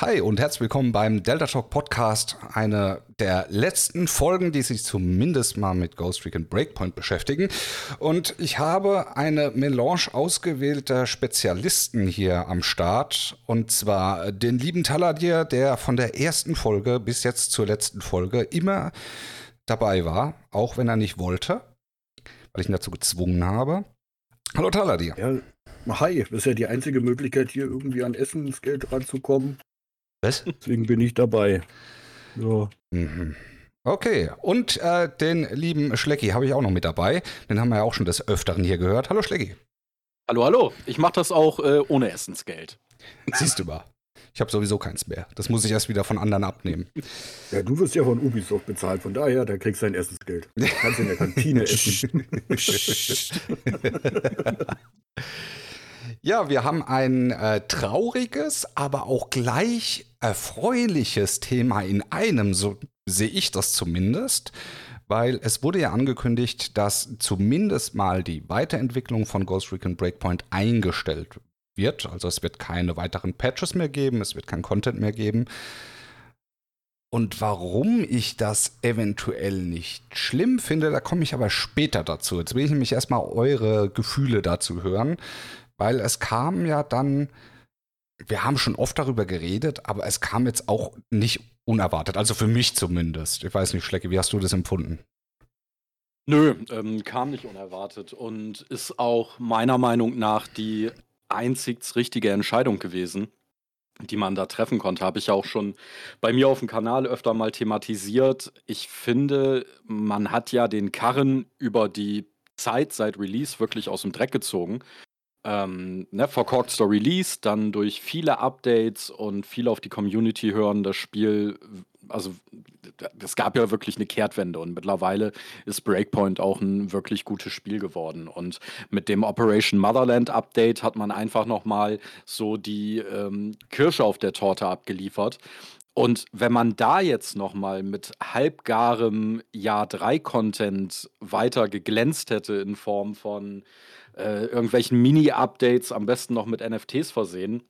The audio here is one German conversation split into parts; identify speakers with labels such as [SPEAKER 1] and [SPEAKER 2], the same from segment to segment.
[SPEAKER 1] Hi und herzlich willkommen beim Delta Talk Podcast, eine der letzten Folgen, die sich zumindest mal mit Ghost Recon Breakpoint beschäftigen. Und ich habe eine Melange ausgewählter Spezialisten hier am Start. Und zwar den lieben Taladir, der von der ersten Folge bis jetzt zur letzten Folge immer dabei war, auch wenn er nicht wollte, weil ich ihn dazu gezwungen habe. Hallo Taladir.
[SPEAKER 2] Ja, hi, das ist ja die einzige Möglichkeit, hier irgendwie an Essensgeld ranzukommen.
[SPEAKER 1] Was?
[SPEAKER 2] Deswegen bin ich dabei. So.
[SPEAKER 1] Mhm. Okay, und äh, den lieben Schlecki habe ich auch noch mit dabei. Den haben wir ja auch schon des Öfteren hier gehört. Hallo Schlecki.
[SPEAKER 3] Hallo, hallo. Ich mache das auch äh, ohne Essensgeld.
[SPEAKER 1] Siehst du mal. Ich habe sowieso keins mehr. Das muss ich erst wieder von anderen abnehmen.
[SPEAKER 2] Ja, du wirst ja von Ubisoft bezahlt, von daher, da kriegst du dein Essensgeld. Du kannst in der Kantine essen.
[SPEAKER 1] Ja, wir haben ein äh, trauriges, aber auch gleich erfreuliches Thema in einem, so sehe ich das zumindest, weil es wurde ja angekündigt, dass zumindest mal die Weiterentwicklung von Ghost Recon Breakpoint eingestellt wird. Also es wird keine weiteren Patches mehr geben, es wird kein Content mehr geben. Und warum ich das eventuell nicht schlimm finde, da komme ich aber später dazu. Jetzt will ich nämlich erstmal eure Gefühle dazu hören, weil es kam ja dann, wir haben schon oft darüber geredet, aber es kam jetzt auch nicht unerwartet, also für mich zumindest. Ich weiß nicht, Schlecke, wie hast du das empfunden?
[SPEAKER 3] Nö, ähm, kam nicht unerwartet und ist auch meiner Meinung nach die einzig richtige Entscheidung gewesen die man da treffen konnte, habe ich ja auch schon bei mir auf dem Kanal öfter mal thematisiert. Ich finde, man hat ja den Karren über die Zeit seit Release wirklich aus dem Dreck gezogen ähm, ne, verkorkster Story Release, dann durch viele Updates und viel auf die Community hören, das Spiel, also es gab ja wirklich eine Kehrtwende und mittlerweile ist Breakpoint auch ein wirklich gutes Spiel geworden. Und mit dem Operation Motherland Update hat man einfach nochmal so die ähm, Kirsche auf der Torte abgeliefert. Und wenn man da jetzt nochmal mit halbgarem Jahr 3 Content weiter geglänzt hätte in Form von äh, irgendwelchen Mini-Updates, am besten noch mit NFTs versehen,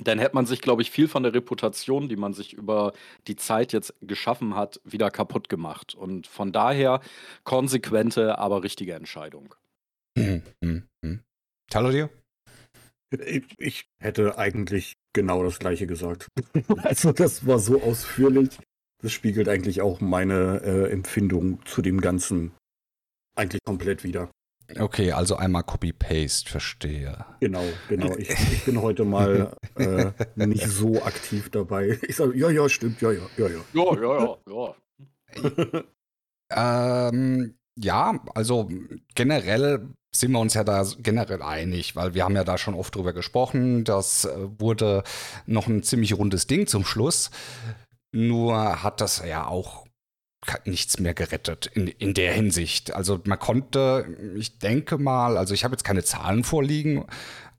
[SPEAKER 3] dann hätte man sich, glaube ich, viel von der Reputation, die man sich über die Zeit jetzt geschaffen hat, wieder kaputt gemacht. Und von daher konsequente, aber richtige Entscheidung.
[SPEAKER 1] Hm, hm, hm. Taladir?
[SPEAKER 2] Ich, ich hätte eigentlich genau das gleiche gesagt. also das war so ausführlich. Das spiegelt eigentlich auch meine äh, Empfindung zu dem Ganzen eigentlich komplett wieder.
[SPEAKER 1] Okay, also einmal Copy-Paste, verstehe.
[SPEAKER 2] Genau, genau. Ich, ich bin heute mal äh, nicht so aktiv dabei. Ich sage, ja, ja, stimmt, ja, ja, ja, ja.
[SPEAKER 3] Ja, ja,
[SPEAKER 1] ja, ja. ähm, ja, also generell sind wir uns ja da generell einig, weil wir haben ja da schon oft drüber gesprochen. Das äh, wurde noch ein ziemlich rundes Ding zum Schluss. Nur hat das ja auch nichts mehr gerettet in, in der Hinsicht. Also man konnte, ich denke mal, also ich habe jetzt keine Zahlen vorliegen,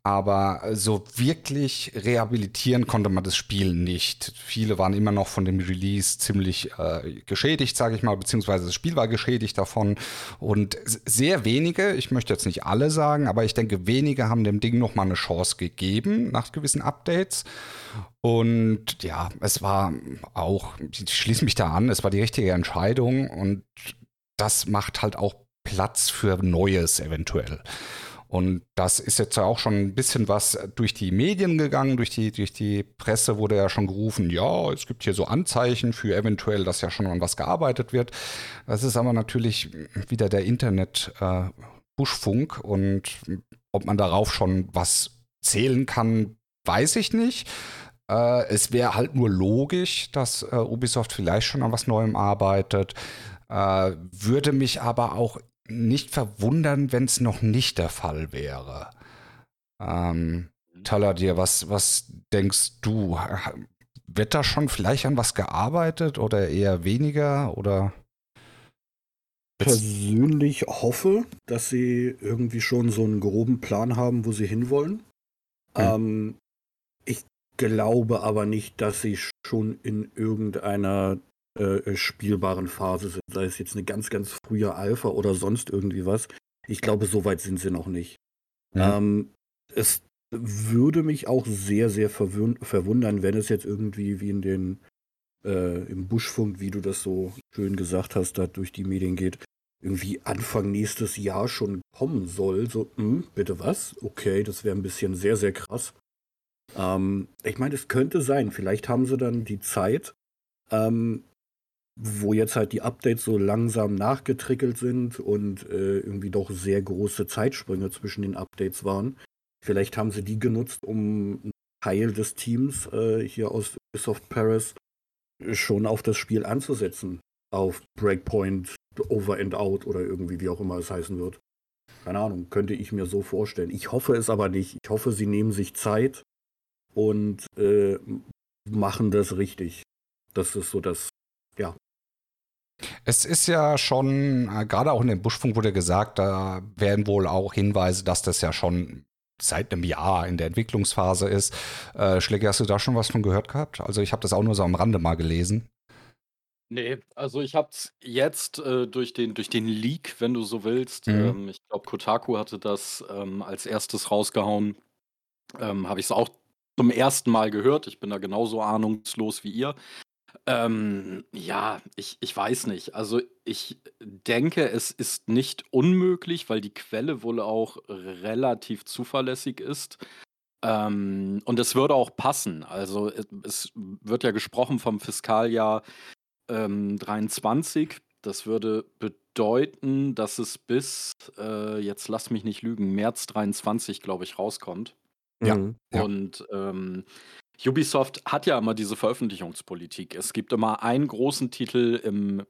[SPEAKER 1] aber so wirklich rehabilitieren konnte man das Spiel nicht. Viele waren immer noch von dem Release ziemlich äh, geschädigt, sage ich mal, beziehungsweise das Spiel war geschädigt davon. Und sehr wenige, ich möchte jetzt nicht alle sagen, aber ich denke, wenige haben dem Ding noch mal eine Chance gegeben nach gewissen Updates. Und ja, es war auch, ich schließe mich da an, es war die richtige Entscheidung und das macht halt auch Platz für Neues eventuell. Und das ist jetzt ja auch schon ein bisschen was durch die Medien gegangen, durch die, durch die Presse wurde ja schon gerufen, ja, es gibt hier so Anzeichen für eventuell, dass ja schon an was gearbeitet wird. Das ist aber natürlich wieder der Internet äh, und ob man darauf schon was zählen kann, weiß ich nicht. Äh, es wäre halt nur logisch, dass äh, Ubisoft vielleicht schon an was Neuem arbeitet. Äh, würde mich aber auch nicht verwundern, wenn es noch nicht der Fall wäre. Ähm, mhm. Taladir, was, was denkst du? Wird da schon vielleicht an was gearbeitet oder eher weniger oder?
[SPEAKER 2] Persönlich hoffe, dass sie irgendwie schon so einen groben Plan haben, wo sie hinwollen. Hm. Ähm, ich glaube aber nicht, dass sie schon in irgendeiner äh, spielbaren Phase sind, sei es jetzt eine ganz, ganz frühe Alpha oder sonst irgendwie was. Ich glaube, so weit sind sie noch nicht. Ja. Ähm, es würde mich auch sehr, sehr verwundern, wenn es jetzt irgendwie wie in den äh, im Buschfunk, wie du das so schön gesagt hast, da durch die Medien geht, irgendwie Anfang nächstes Jahr schon kommen soll. So, hm, bitte was? Okay, das wäre ein bisschen sehr, sehr krass. Ähm, ich meine, es könnte sein, vielleicht haben sie dann die Zeit, ähm, wo jetzt halt die Updates so langsam nachgetrickelt sind und äh, irgendwie doch sehr große Zeitsprünge zwischen den Updates waren. Vielleicht haben sie die genutzt, um einen Teil des Teams äh, hier aus Ubisoft Paris schon auf das Spiel anzusetzen. Auf Breakpoint, Over and Out oder irgendwie, wie auch immer es heißen wird. Keine Ahnung, könnte ich mir so vorstellen. Ich hoffe es aber nicht. Ich hoffe, sie nehmen sich Zeit und äh, machen das richtig. Das ist so das, ja.
[SPEAKER 1] Es ist ja schon, äh, gerade auch in dem Buschfunk wurde gesagt, da werden wohl auch Hinweise, dass das ja schon seit einem Jahr in der Entwicklungsphase ist. Äh, Schläger, hast du da schon was von gehört gehabt? Also ich habe das auch nur so am Rande mal gelesen.
[SPEAKER 3] Nee, also ich habe es jetzt äh, durch, den, durch den Leak, wenn du so willst, mhm. ähm, ich glaube, Kotaku hatte das ähm, als erstes rausgehauen, ähm, habe ich es auch zum ersten Mal gehört. Ich bin da genauso ahnungslos wie ihr. Ähm, ja, ich, ich weiß nicht. Also ich denke, es ist nicht unmöglich, weil die Quelle wohl auch relativ zuverlässig ist. Ähm, und es würde auch passen. Also es, es wird ja gesprochen vom Fiskaljahr ähm, 23. Das würde bedeuten, dass es bis, äh, jetzt lass mich nicht lügen, März 23, glaube ich, rauskommt.
[SPEAKER 1] Ja.
[SPEAKER 3] ja. Und ähm, Ubisoft hat ja immer diese Veröffentlichungspolitik. Es gibt immer einen großen Titel im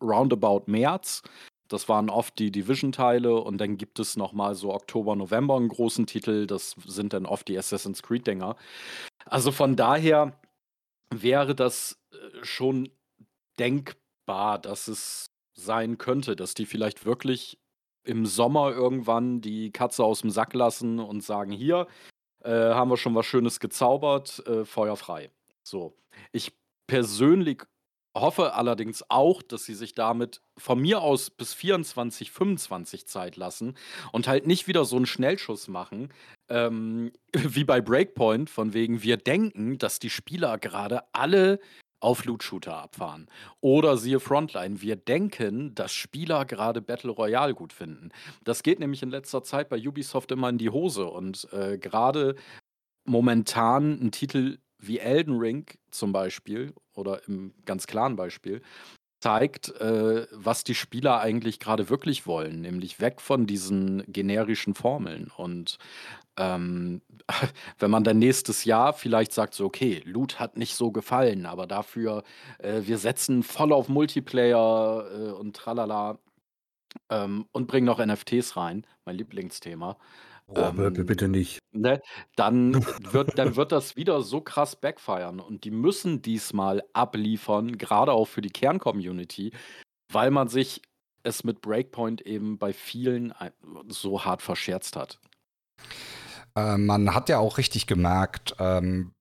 [SPEAKER 3] Roundabout März. Das waren oft die Division-Teile und dann gibt es nochmal so Oktober, November einen großen Titel. Das sind dann oft die Assassin's Creed-Dinger. Also von daher wäre das äh, schon denkbar, dass es sein könnte, dass die vielleicht wirklich im Sommer irgendwann die Katze aus dem Sack lassen und sagen, hier, äh, haben wir schon was Schönes gezaubert, äh, Feuer frei. So. Ich persönlich hoffe allerdings auch, dass sie sich damit von mir aus bis 24, 25 Zeit lassen und halt nicht wieder so einen Schnellschuss machen, ähm, wie bei Breakpoint, von wegen wir denken, dass die Spieler gerade alle auf Loot-Shooter abfahren. Oder siehe Frontline, wir denken, dass Spieler gerade Battle Royale gut finden. Das geht nämlich in letzter Zeit bei Ubisoft immer in die Hose und äh, gerade momentan ein Titel wie Elden Ring zum Beispiel oder im ganz klaren Beispiel zeigt, äh, was die Spieler eigentlich gerade wirklich wollen, nämlich weg von diesen generischen Formeln. Und ähm, wenn man dann nächstes Jahr vielleicht sagt, so, okay, Loot hat nicht so gefallen, aber dafür, äh, wir setzen voll auf Multiplayer äh, und tralala ähm, und bringen noch NFTs rein, mein Lieblingsthema.
[SPEAKER 2] Oh, ähm, bitte nicht.
[SPEAKER 3] Ne, dann, wird, dann wird das wieder so krass backfeiern und die müssen diesmal abliefern, gerade auch für die Kern-Community, weil man sich es mit Breakpoint eben bei vielen so hart verscherzt hat.
[SPEAKER 1] Äh, man hat ja auch richtig gemerkt, ähm,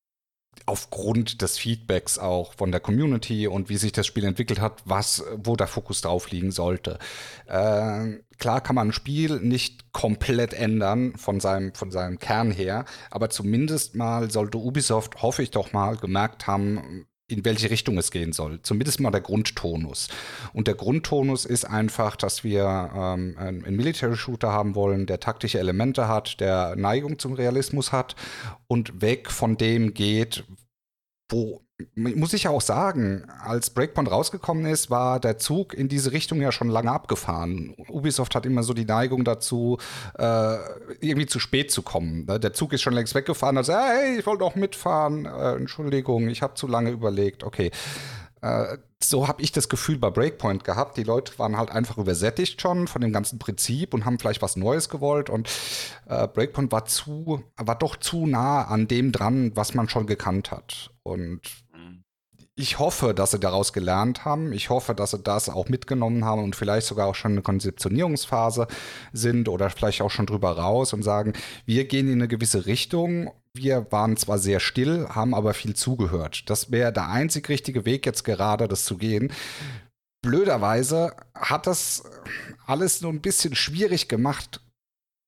[SPEAKER 1] aufgrund des Feedbacks auch von der Community und wie sich das Spiel entwickelt hat, was, wo der Fokus drauf liegen sollte. Äh, klar kann man ein Spiel nicht komplett ändern von seinem, von seinem Kern her, aber zumindest mal sollte Ubisoft, hoffe ich doch mal, gemerkt haben, in welche Richtung es gehen soll. Zumindest mal der Grundtonus. Und der Grundtonus ist einfach, dass wir ähm, einen Military-Shooter haben wollen, der taktische Elemente hat, der Neigung zum Realismus hat und weg von dem geht, wo muss ich ja auch sagen, als Breakpoint rausgekommen ist, war der Zug in diese Richtung ja schon lange abgefahren. Ubisoft hat immer so die Neigung dazu, äh, irgendwie zu spät zu kommen. Ne? Der Zug ist schon längst weggefahren, also hey, ich wollte auch mitfahren. Äh, Entschuldigung, ich habe zu lange überlegt. Okay. Äh, so habe ich das Gefühl bei Breakpoint gehabt. Die Leute waren halt einfach übersättigt schon von dem ganzen Prinzip und haben vielleicht was Neues gewollt. Und äh, Breakpoint war zu, war doch zu nah an dem dran, was man schon gekannt hat. Und ich hoffe, dass sie daraus gelernt haben. Ich hoffe, dass sie das auch mitgenommen haben und vielleicht sogar auch schon eine Konzeptionierungsphase sind oder vielleicht auch schon drüber raus und sagen, wir gehen in eine gewisse Richtung. Wir waren zwar sehr still, haben aber viel zugehört. Das wäre der einzig richtige Weg jetzt gerade, das zu gehen. Blöderweise hat das alles nur ein bisschen schwierig gemacht,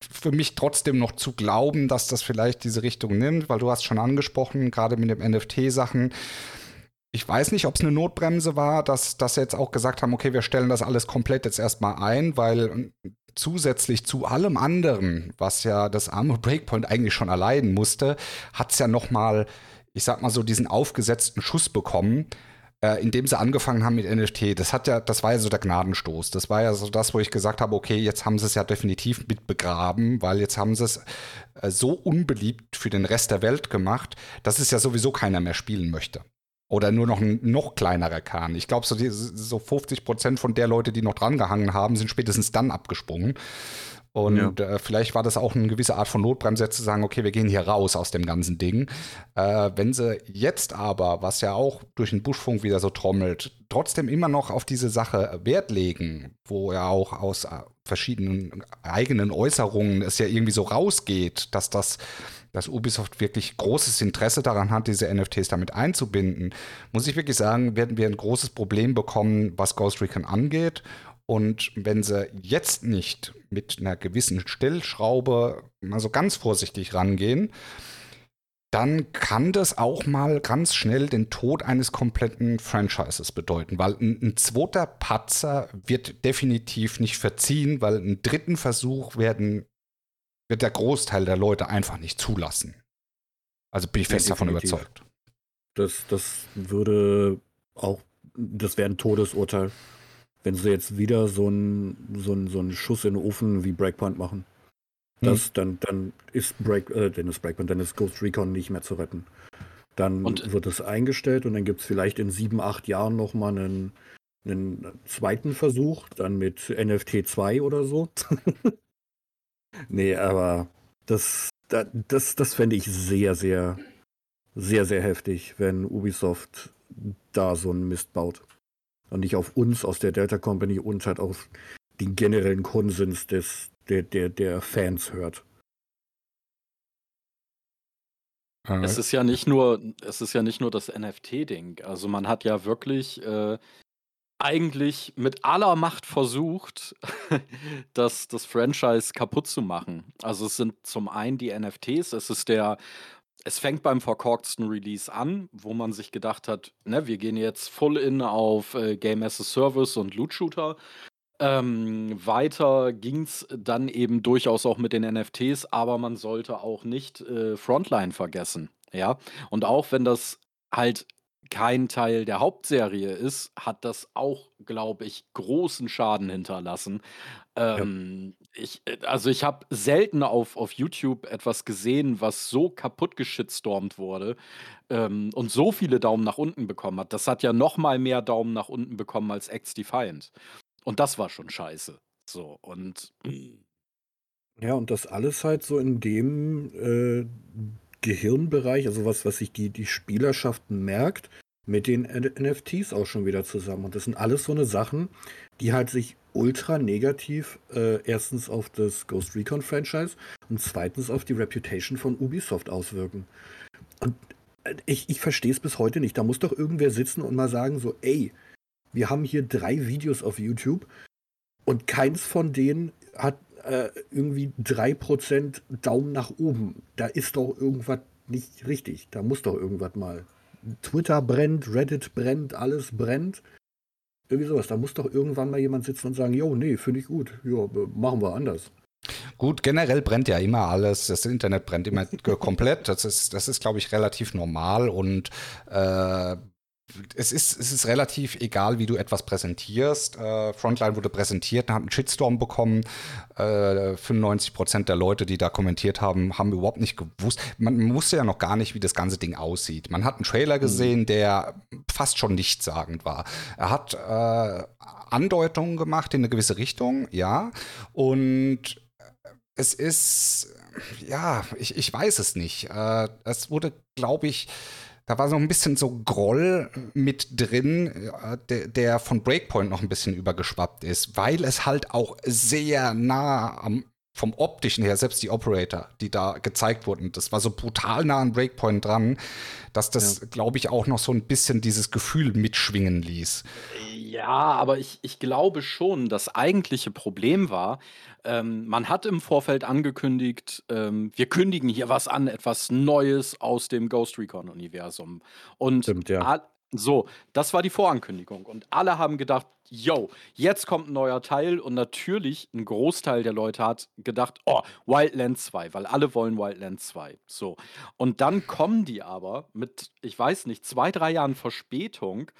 [SPEAKER 1] für mich trotzdem noch zu glauben, dass das vielleicht diese Richtung nimmt, weil du hast schon angesprochen, gerade mit dem NFT-Sachen. Ich weiß nicht, ob es eine Notbremse war, dass, dass sie jetzt auch gesagt haben, okay, wir stellen das alles komplett jetzt erstmal ein, weil zusätzlich zu allem anderen, was ja das arme Breakpoint eigentlich schon erleiden musste, hat es ja noch mal, ich sag mal so, diesen aufgesetzten Schuss bekommen, äh, indem sie angefangen haben mit NFT. Das hat ja, das war ja so der Gnadenstoß. Das war ja so das, wo ich gesagt habe, okay, jetzt haben sie es ja definitiv mit begraben, weil jetzt haben sie es äh, so unbeliebt für den Rest der Welt gemacht, dass es ja sowieso keiner mehr spielen möchte. Oder nur noch ein noch kleinerer Kahn. Ich glaube, so, so 50 Prozent von der Leute, die noch drangehangen haben, sind spätestens dann abgesprungen. Und ja. äh, vielleicht war das auch eine gewisse Art von Notbremse, zu sagen, okay, wir gehen hier raus aus dem ganzen Ding. Äh, wenn sie jetzt aber, was ja auch durch den Buschfunk wieder so trommelt, trotzdem immer noch auf diese Sache Wert legen, wo ja auch aus äh, verschiedenen eigenen Äußerungen es ja irgendwie so rausgeht, dass das dass Ubisoft wirklich großes Interesse daran hat, diese NFTs damit einzubinden, muss ich wirklich sagen, werden wir ein großes Problem bekommen, was Ghost Recon angeht. Und wenn sie jetzt nicht mit einer gewissen Stellschraube mal so ganz vorsichtig rangehen, dann kann das auch mal ganz schnell den Tod eines kompletten Franchises bedeuten, weil ein, ein, zweiter Patzer wird definitiv nicht verziehen, weil einen dritten Versuch werden wird der Großteil der Leute einfach nicht zulassen. Also bin ich fest ja, davon überzeugt.
[SPEAKER 2] Das, das würde auch, das wäre ein Todesurteil, wenn sie jetzt wieder so einen so so einen Schuss in den Ofen wie Breakpoint machen. Das, hm. dann, dann ist Break, äh, dann ist Breakpoint, dann ist Ghost Recon nicht mehr zu retten. Dann und, wird es eingestellt und dann gibt es vielleicht in sieben, acht Jahren nochmal einen, einen zweiten Versuch, dann mit NFT 2 oder so. Nee, aber das, das, das fände ich sehr, sehr, sehr, sehr heftig, wenn Ubisoft da so einen Mist baut. Und nicht auf uns aus der Delta Company und halt auf den generellen Konsens des, der, der, der Fans hört.
[SPEAKER 3] Es ist ja nicht nur, es ist ja nicht nur das NFT-Ding. Also man hat ja wirklich äh, eigentlich mit aller Macht versucht, das, das Franchise kaputt zu machen. Also es sind zum einen die NFTs, es ist der, es fängt beim verkorksten Release an, wo man sich gedacht hat, ne, wir gehen jetzt full in auf äh, Game as a Service und Loot Shooter. Ähm, weiter ging es dann eben durchaus auch mit den NFTs, aber man sollte auch nicht äh, Frontline vergessen. Ja, und auch wenn das halt kein Teil der Hauptserie ist, hat das auch, glaube ich, großen Schaden hinterlassen. Ähm, ja. Ich, äh, also ich habe selten auf, auf YouTube etwas gesehen, was so kaputt geschitstormt wurde ähm, und so viele Daumen nach unten bekommen hat. Das hat ja noch mal mehr Daumen nach unten bekommen als X Defiant. Und das war schon scheiße. So, und.
[SPEAKER 2] Ja, und das alles halt so in dem äh, Gehirnbereich, also was, was sich die, die Spielerschaft merkt, mit den NFTs auch schon wieder zusammen. Und das sind alles so eine Sachen, die halt sich ultra negativ äh, erstens auf das Ghost Recon Franchise und zweitens auf die Reputation von Ubisoft auswirken. Und äh, ich, ich verstehe es bis heute nicht. Da muss doch irgendwer sitzen und mal sagen so, ey, wir haben hier drei Videos auf YouTube und keins von denen hat äh, irgendwie 3% Daumen nach oben. Da ist doch irgendwas nicht richtig. Da muss doch irgendwas mal. Twitter brennt, Reddit brennt, alles brennt. Irgendwie sowas. Da muss doch irgendwann mal jemand sitzen und sagen, jo, nee, finde ich gut. Ja, machen wir anders.
[SPEAKER 1] Gut, generell brennt ja immer alles. Das Internet brennt immer komplett. Das ist, das ist, glaube ich, relativ normal und äh, es ist, es ist relativ egal, wie du etwas präsentierst. Äh, Frontline wurde präsentiert, hat einen Shitstorm bekommen. Äh, 95 Prozent der Leute, die da kommentiert haben, haben überhaupt nicht gewusst. Man wusste ja noch gar nicht, wie das ganze Ding aussieht. Man hat einen Trailer gesehen, mhm. der fast schon nichtssagend war. Er hat äh, Andeutungen gemacht in eine gewisse Richtung, ja. Und es ist, ja, ich, ich weiß es nicht. Äh, es wurde, glaube ich, da war so ein bisschen so Groll mit drin, der, der, von Breakpoint noch ein bisschen übergeschwappt ist, weil es halt auch sehr nah am, vom optischen her, selbst die Operator, die da gezeigt wurden, das war so brutal nah an Breakpoint dran, dass das, ja. glaube ich, auch noch so ein bisschen dieses Gefühl mitschwingen ließ.
[SPEAKER 3] Ja, aber ich, ich glaube schon, das eigentliche Problem war, ähm, man hat im Vorfeld angekündigt, ähm, wir kündigen hier was an, etwas Neues aus dem Ghost Recon-Universum. Und
[SPEAKER 2] Stimmt, ja.
[SPEAKER 3] so, das war die Vorankündigung. Und alle haben gedacht, yo, jetzt kommt ein neuer Teil. Und natürlich, ein Großteil der Leute hat gedacht, oh, Wildlands 2, weil alle wollen Wildlands 2. So. Und dann kommen die aber mit, ich weiß nicht, zwei, drei Jahren Verspätung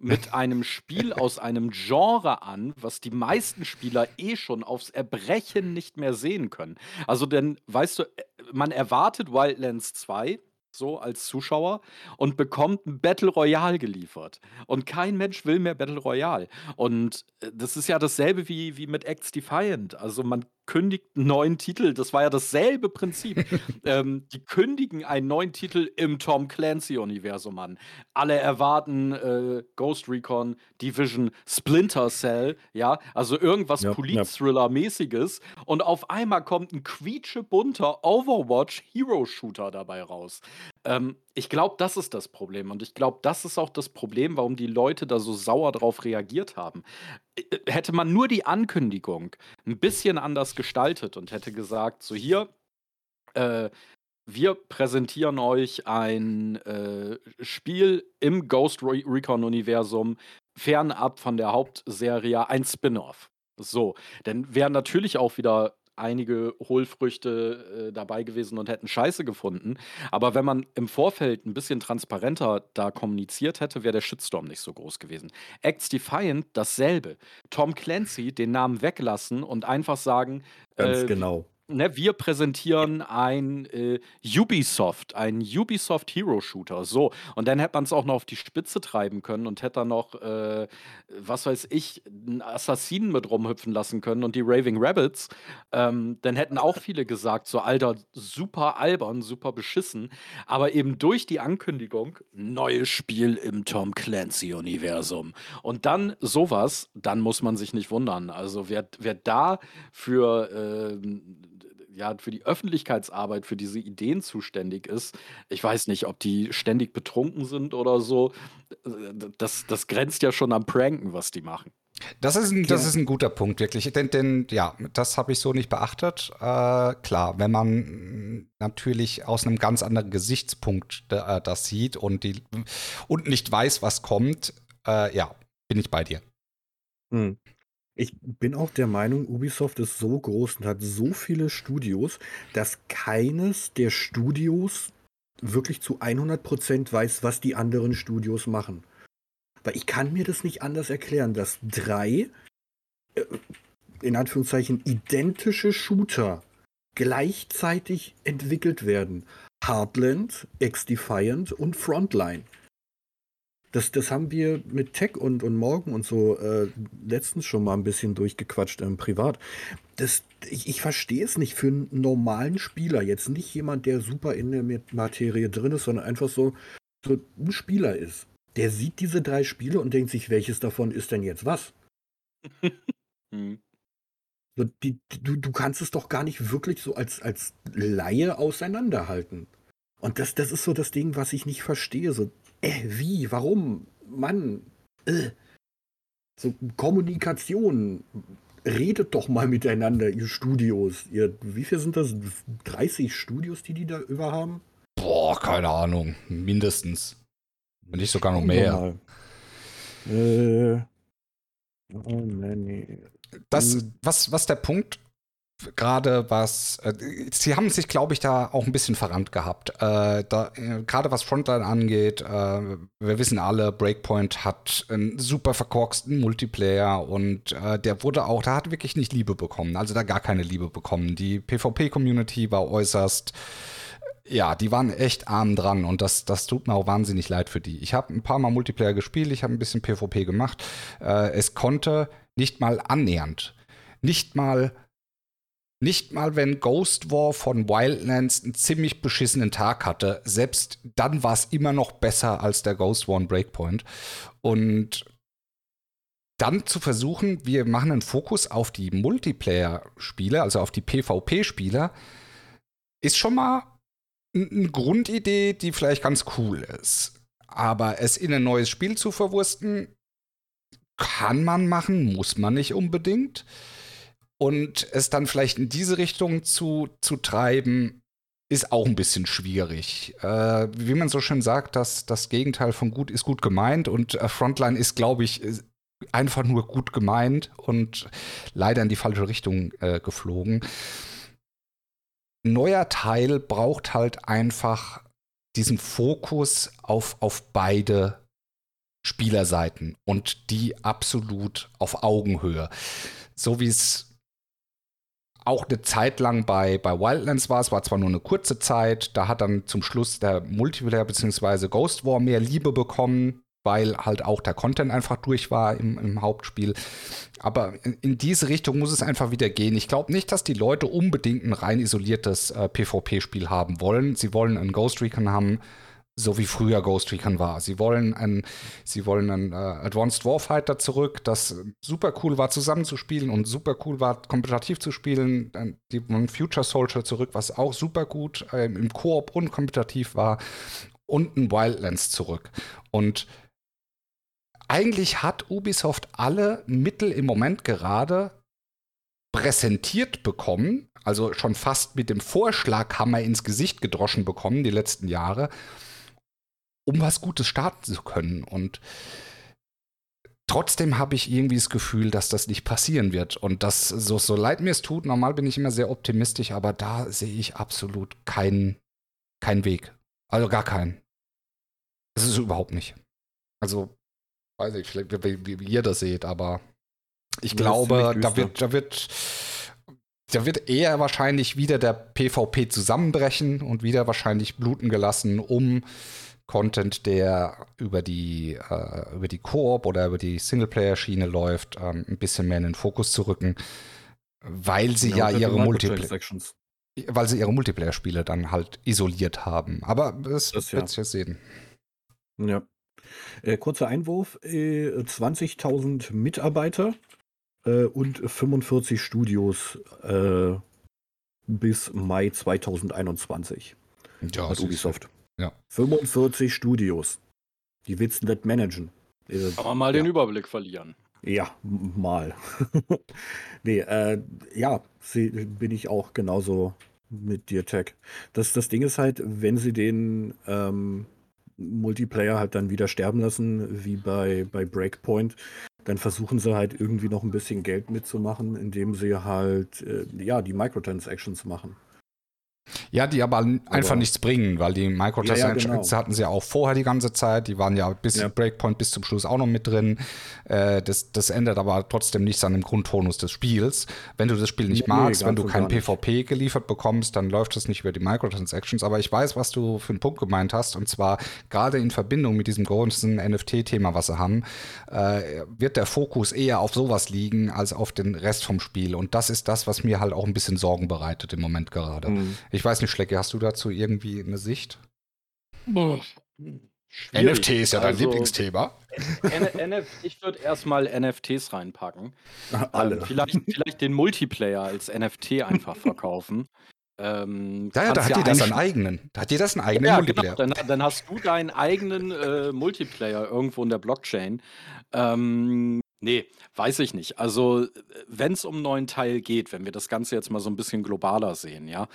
[SPEAKER 3] mit einem Spiel aus einem Genre an, was die meisten Spieler eh schon aufs Erbrechen nicht mehr sehen können. Also denn, weißt du, man erwartet Wildlands 2 so als Zuschauer und bekommt ein Battle Royale geliefert. Und kein Mensch will mehr Battle Royale. Und äh, das ist ja dasselbe wie, wie mit Acts Defiant. Also man kündigt einen neuen Titel. Das war ja dasselbe Prinzip. ähm, die kündigen einen neuen Titel im Tom Clancy-Universum an. Alle erwarten äh, Ghost Recon, Division, Splinter Cell, ja, also irgendwas
[SPEAKER 2] Ja, ja.
[SPEAKER 3] Polit-Thriller-mäßiges. Und auf einmal kommt ein quietschebunter Overwatch-Hero-Shooter dabei raus. Ähm, ich glaube, das ist das Problem. Und ich glaube, das ist auch das Problem, warum die Leute da so sauer drauf reagiert haben. Hätte man nur die Ankündigung ein bisschen anders gestaltet und hätte gesagt, so hier, äh, wir präsentieren euch ein äh, Spiel im Ghost Re Recon-Universum, fernab von der Hauptserie, ein Spin-off. So, dann wären natürlich auch wieder einige Hohlfrüchte äh, dabei gewesen und hätten Scheiße gefunden. Aber wenn man im Vorfeld ein bisschen transparenter da kommuniziert hätte, wäre der Shitstorm nicht so groß gewesen. Acts Defiant dasselbe. Tom Clancy den Namen weglassen und einfach sagen,
[SPEAKER 2] Ganz
[SPEAKER 3] äh,
[SPEAKER 2] genau.
[SPEAKER 3] Ne, wir präsentieren ein äh, Ubisoft, ein Ubisoft Hero Shooter. So, und dann hätte man es auch noch auf die Spitze treiben können und hätte dann noch, äh, was weiß ich, einen Assassinen mit rumhüpfen lassen können und die Raving Rabbits. Ähm, dann hätten auch viele gesagt, so Alter, super albern, super beschissen. Aber eben durch die Ankündigung, neues Spiel im Tom Clancy-Universum. Und dann sowas, dann muss man sich nicht wundern. Also wer, wer da für ähm, ja, für die Öffentlichkeitsarbeit, für diese Ideen zuständig ist. Ich weiß nicht, ob die ständig betrunken sind oder so. Das, das grenzt ja schon am Pranken, was die machen.
[SPEAKER 1] Das ist ein, das ist ein guter Punkt, wirklich. Denn, denn ja, das habe ich so nicht beachtet. Äh, klar, wenn man natürlich aus einem ganz anderen Gesichtspunkt äh, das sieht und, die, und nicht weiß, was kommt, äh, ja, bin ich bei dir.
[SPEAKER 2] Hm. Ich bin auch der Meinung, Ubisoft ist so groß und hat so viele Studios, dass keines der Studios wirklich zu 100% weiß, was die anderen Studios machen. Weil ich kann mir das nicht anders erklären, dass drei, äh, in Anführungszeichen, identische Shooter gleichzeitig entwickelt werden. Heartland, X-Defiant und Frontline. Das, das haben wir mit Tech und, und Morgen und so äh, letztens schon mal ein bisschen durchgequatscht im Privat. Das, ich, ich verstehe es nicht für einen normalen Spieler. Jetzt nicht jemand, der super in der Materie drin ist, sondern einfach so, so ein Spieler ist. Der sieht diese drei Spiele und denkt sich, welches davon ist denn jetzt was?
[SPEAKER 3] Hm.
[SPEAKER 2] So, die, du, du kannst es doch gar nicht wirklich so als, als Laie auseinanderhalten. Und das, das ist so das Ding, was ich nicht verstehe. So, äh, wie, warum? Mann, äh. So, Kommunikation. Redet doch mal miteinander, ihr Studios. Ihr, wie viel sind das? 30 Studios, die die da über haben?
[SPEAKER 1] Boah, keine Ahnung. Mindestens. Wenn nicht sogar noch mehr.
[SPEAKER 2] Äh, oh, nee, nee.
[SPEAKER 1] Das,
[SPEAKER 2] Mhm.
[SPEAKER 1] was, was der Punkt gerade was, äh, sie haben sich, glaube ich, da auch ein bisschen verrannt gehabt. Äh, da, äh, gerade was Frontline angeht, äh, wir wissen alle, Breakpoint hat einen super verkorksten Multiplayer und äh, der wurde auch, da hat wirklich nicht Liebe bekommen, also da gar keine Liebe bekommen. Die PvP-Community war äußerst ja, die waren echt arm dran und das, das tut mir auch wahnsinnig leid für die. Ich habe ein paar Mal Multiplayer gespielt, ich habe ein bisschen PvP gemacht. Äh, es konnte nicht mal annähernd, nicht mal, nicht mal wenn Ghost War von Wildlands einen ziemlich beschissenen Tag hatte, selbst dann war es immer noch besser als der Ghost War in Breakpoint. Und dann zu versuchen, wir machen einen Fokus auf die Multiplayer-Spiele, also auf die PvP-Spieler, ist schon mal eine Grundidee, die vielleicht ganz cool ist. Aber es in ein neues Spiel zu verwursten, kann man machen, muss man nicht unbedingt. Und es dann vielleicht in diese Richtung zu, zu treiben, ist auch ein bisschen schwierig. Äh, wie man so schön sagt, dass das Gegenteil von gut ist gut gemeint und äh, Frontline ist, glaube ich, einfach nur gut gemeint und leider in die falsche Richtung äh, geflogen. Neuer Teil braucht halt einfach diesen Fokus auf, auf beide Spielerseiten und die absolut auf Augenhöhe. So wie es auch eine Zeit lang bei, bei Wildlands war. Es war zwar nur eine kurze Zeit, da hat dann zum Schluss der Multiplayer bzw. Ghost War mehr Liebe bekommen, weil halt auch der Content einfach durch war im, im Hauptspiel. Aber in, in, diese Richtung muss es einfach wieder gehen. Ich glaube nicht, dass die Leute unbedingt ein rein isoliertes äh, PvP-Spiel haben wollen. Sie wollen einen Ghost Recon haben, so wie früher Ghost Recon war. Sie wollen ein, sie wollen ein äh, Advanced Warfighter zurück, das super cool war zusammenzuspielen und super cool war kompetitiv zu spielen. Dann die Future Soldier zurück, was auch super gut äh, im Koop und kompetitiv war und ein Wildlands zurück. Und eigentlich hat Ubisoft alle Mittel im Moment gerade präsentiert bekommen, also schon fast mit dem Vorschlaghammer ins Gesicht gedroschen bekommen die letzten Jahre, um was Gutes starten zu können. Und trotzdem habe ich irgendwie das Gefühl, dass das nicht passieren wird. Und das, so, so leid mir es tut, normal bin ich immer sehr optimistisch, aber da sehe ich absolut keinen kein Weg. Also gar keinen. Das ist überhaupt nicht. Also, weiß ich, vielleicht, wie, wie, wie ihr das seht, aber ich das glaube, da wird, da wird, da wird eher wahrscheinlich wieder der PvP zusammenbrechen und wieder wahrscheinlich bluten gelassen, um Content, der über die, äh, über die Koop oder über die Singleplayer-Schiene läuft, ähm, ein bisschen mehr in den Fokus zu rücken, weil sie ja, ja ihre Multiplayer weil sie ihre Multiplayer-Spiele dann halt isoliert haben. Aber das, das wird sich sehen.
[SPEAKER 2] Ja. Äh, kurzer Einwurf: äh, 20.000 Mitarbeiter äh, und 45 Studios äh, bis Mai 2021. Ja, hat Ubisoft. Ja. 45 Studios. Die willst du nicht managen.
[SPEAKER 3] Äh, Kann man mal ja. den Überblick verlieren.
[SPEAKER 2] Ja, mal. nee, äh, ja, sie, bin ich auch genauso mit dir, Tech. Das, das Ding ist halt, wenn sie den ähm, Multiplayer halt dann wieder sterben lassen, wie bei, bei Breakpoint, dann versuchen sie halt irgendwie noch ein bisschen Geld mitzumachen, indem sie halt, äh, ja, die Microtransactions machen.
[SPEAKER 1] Ja, die aber einfach aber nichts bringen, weil die Microtransactions ja, ja, genau. hatten sie ja auch vorher die ganze Zeit. Die waren ja bis ja. Breakpoint bis zum Schluss auch noch mit drin. Äh, das, das ändert aber trotzdem nichts an dem Grundtonus des Spiels. Wenn du das Spiel nicht nee, magst, wenn du kein PvP geliefert bekommst, dann läuft das nicht über die Microtransactions. Aber ich weiß, was du für einen Punkt gemeint hast. Und zwar gerade in Verbindung mit diesem großen NFT-Thema, was sie haben, äh, wird der Fokus eher auf sowas liegen als auf den Rest vom Spiel. Und das ist das, was mir halt auch ein bisschen Sorgen bereitet im Moment gerade. Mhm. Ich weiß nicht, Schlecke, hast du dazu irgendwie eine Sicht? Boah. NFT ist ja dein also, Lieblingsthema.
[SPEAKER 3] ich würde erstmal NFTs reinpacken. Alle. Ähm, vielleicht, vielleicht den Multiplayer als NFT einfach verkaufen.
[SPEAKER 1] Ähm, ja, ja, da hat ja jeder seinen eigenen. Da hat jeder seinen eigenen ja,
[SPEAKER 3] genau. Multiplayer. Genau. Dann, dann, hast du deinen eigenen äh, Multiplayer irgendwo in der Blockchain. Ähm, Nee, weiß ich nicht. Also, wenn es um einen neuen Teil geht, wenn wir das Ganze jetzt mal so ein bisschen globaler sehen, ja,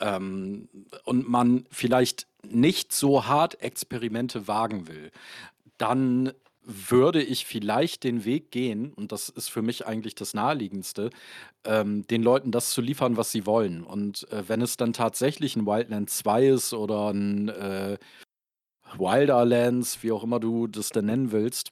[SPEAKER 3] ähm, und man vielleicht nicht so hart Experimente wagen will, dann würde ich vielleicht den Weg gehen, und das ist für mich eigentlich das Naheliegendste, ähm, den Leuten das zu liefern, was sie wollen. Und äh, wenn es dann tatsächlich ein Wildland 2 ist oder ein äh, Wilderlands, wie auch immer du das denn nennen willst,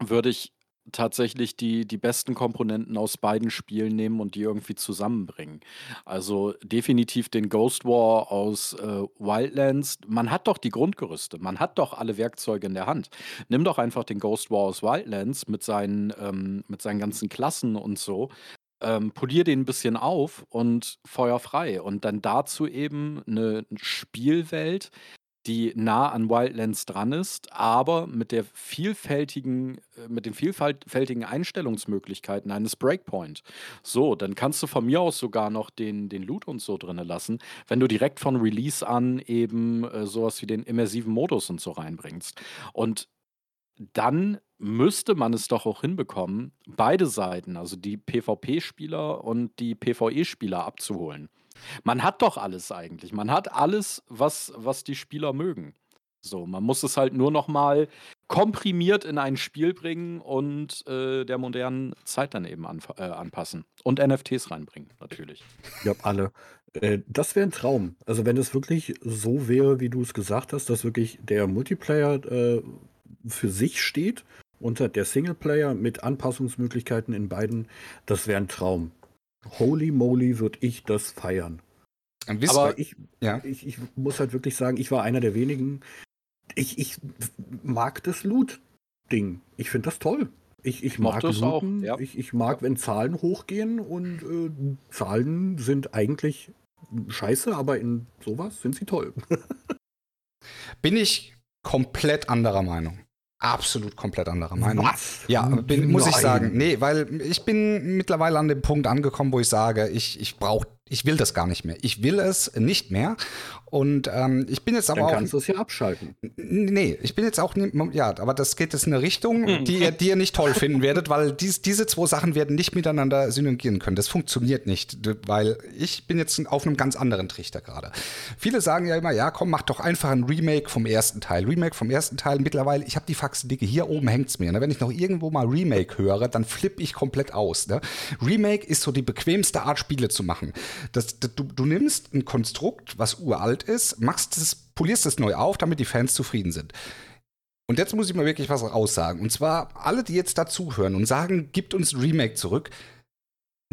[SPEAKER 3] würde ich tatsächlich die, die besten Komponenten aus beiden Spielen nehmen und die irgendwie zusammenbringen. Also definitiv den Ghost War aus äh, Wildlands. Man hat doch die Grundgerüste, man hat doch alle Werkzeuge in der Hand. Nimm doch einfach den Ghost War aus Wildlands mit seinen, ähm, mit seinen ganzen Klassen und so. Ähm, polier den ein bisschen auf und feuer frei. Und dann dazu eben eine Spielwelt, die nah an Wildlands dran ist, aber mit der vielfältigen, äh, mit den vielfältigen Einstellungsmöglichkeiten eines Breakpoint. So, dann kannst du von mir aus sogar noch den, den Loot und so drin lassen, wenn du direkt von Release an eben äh, sowas wie den immersiven Modus und so reinbringst. Und dann müsste man es doch auch hinbekommen, beide Seiten, also die PvP-Spieler und die PvE-Spieler abzuholen. Man hat doch alles eigentlich. Man hat alles, was, was die Spieler mögen. So, man muss es halt nur noch mal komprimiert in ein Spiel bringen und äh, der modernen Zeit dann eben an, äh, anpassen. Und NFTs reinbringen, natürlich.
[SPEAKER 2] Ja, alle. Äh, das wäre ein Traum. Also wenn es wirklich so wäre, wie du es gesagt hast, dass wirklich der Multiplayer äh, für sich steht und der Singleplayer mit Anpassungsmöglichkeiten in beiden, das wäre ein Traum. Holy moly, würde ich das feiern. Aber ich, ja. ich, ich muss halt wirklich sagen, ich war einer der wenigen, ich, ich mag das Loot-Ding. Ich finde das toll. Ich, ich mag das auch. Ja. Ich, ich mag, wenn Zahlen hochgehen und äh, Zahlen sind eigentlich scheiße, aber in sowas sind sie toll.
[SPEAKER 1] Bin ich komplett anderer Meinung. Absolut komplett anderer Meinung.
[SPEAKER 2] Was?
[SPEAKER 1] Ja, bin, muss ich sagen. Nee, weil ich bin mittlerweile an dem Punkt angekommen, wo ich sage, ich, ich brauche ich will das gar nicht mehr. Ich will es nicht mehr. Und ähm, ich bin jetzt aber
[SPEAKER 2] Dann
[SPEAKER 1] auch.
[SPEAKER 2] kannst du es ja abschalten.
[SPEAKER 1] Nee, ich bin jetzt auch. Ja, aber das geht jetzt in eine Richtung, hm. die, ihr, die ihr nicht toll finden werdet, weil dies, diese zwei Sachen werden nicht miteinander synergieren können. Das funktioniert nicht, weil ich bin jetzt auf einem ganz anderen Trichter gerade. Viele sagen ja immer, ja, komm, mach doch einfach ein Remake vom ersten Teil. Remake vom ersten Teil. Mittlerweile, ich habe die Faxen dicke, hier oben hängt es mir. Ne? Wenn ich noch irgendwo mal Remake höre, dann flippe ich komplett aus. Ne? Remake ist so die bequemste Art, Spiele zu machen. Das, das, du, du nimmst ein Konstrukt, was uralt ist, machst es, polierst es neu auf, damit die Fans zufrieden sind. Und jetzt muss ich mal wirklich was aussagen. Und zwar alle, die jetzt dazuhören und sagen, gibt uns ein Remake zurück,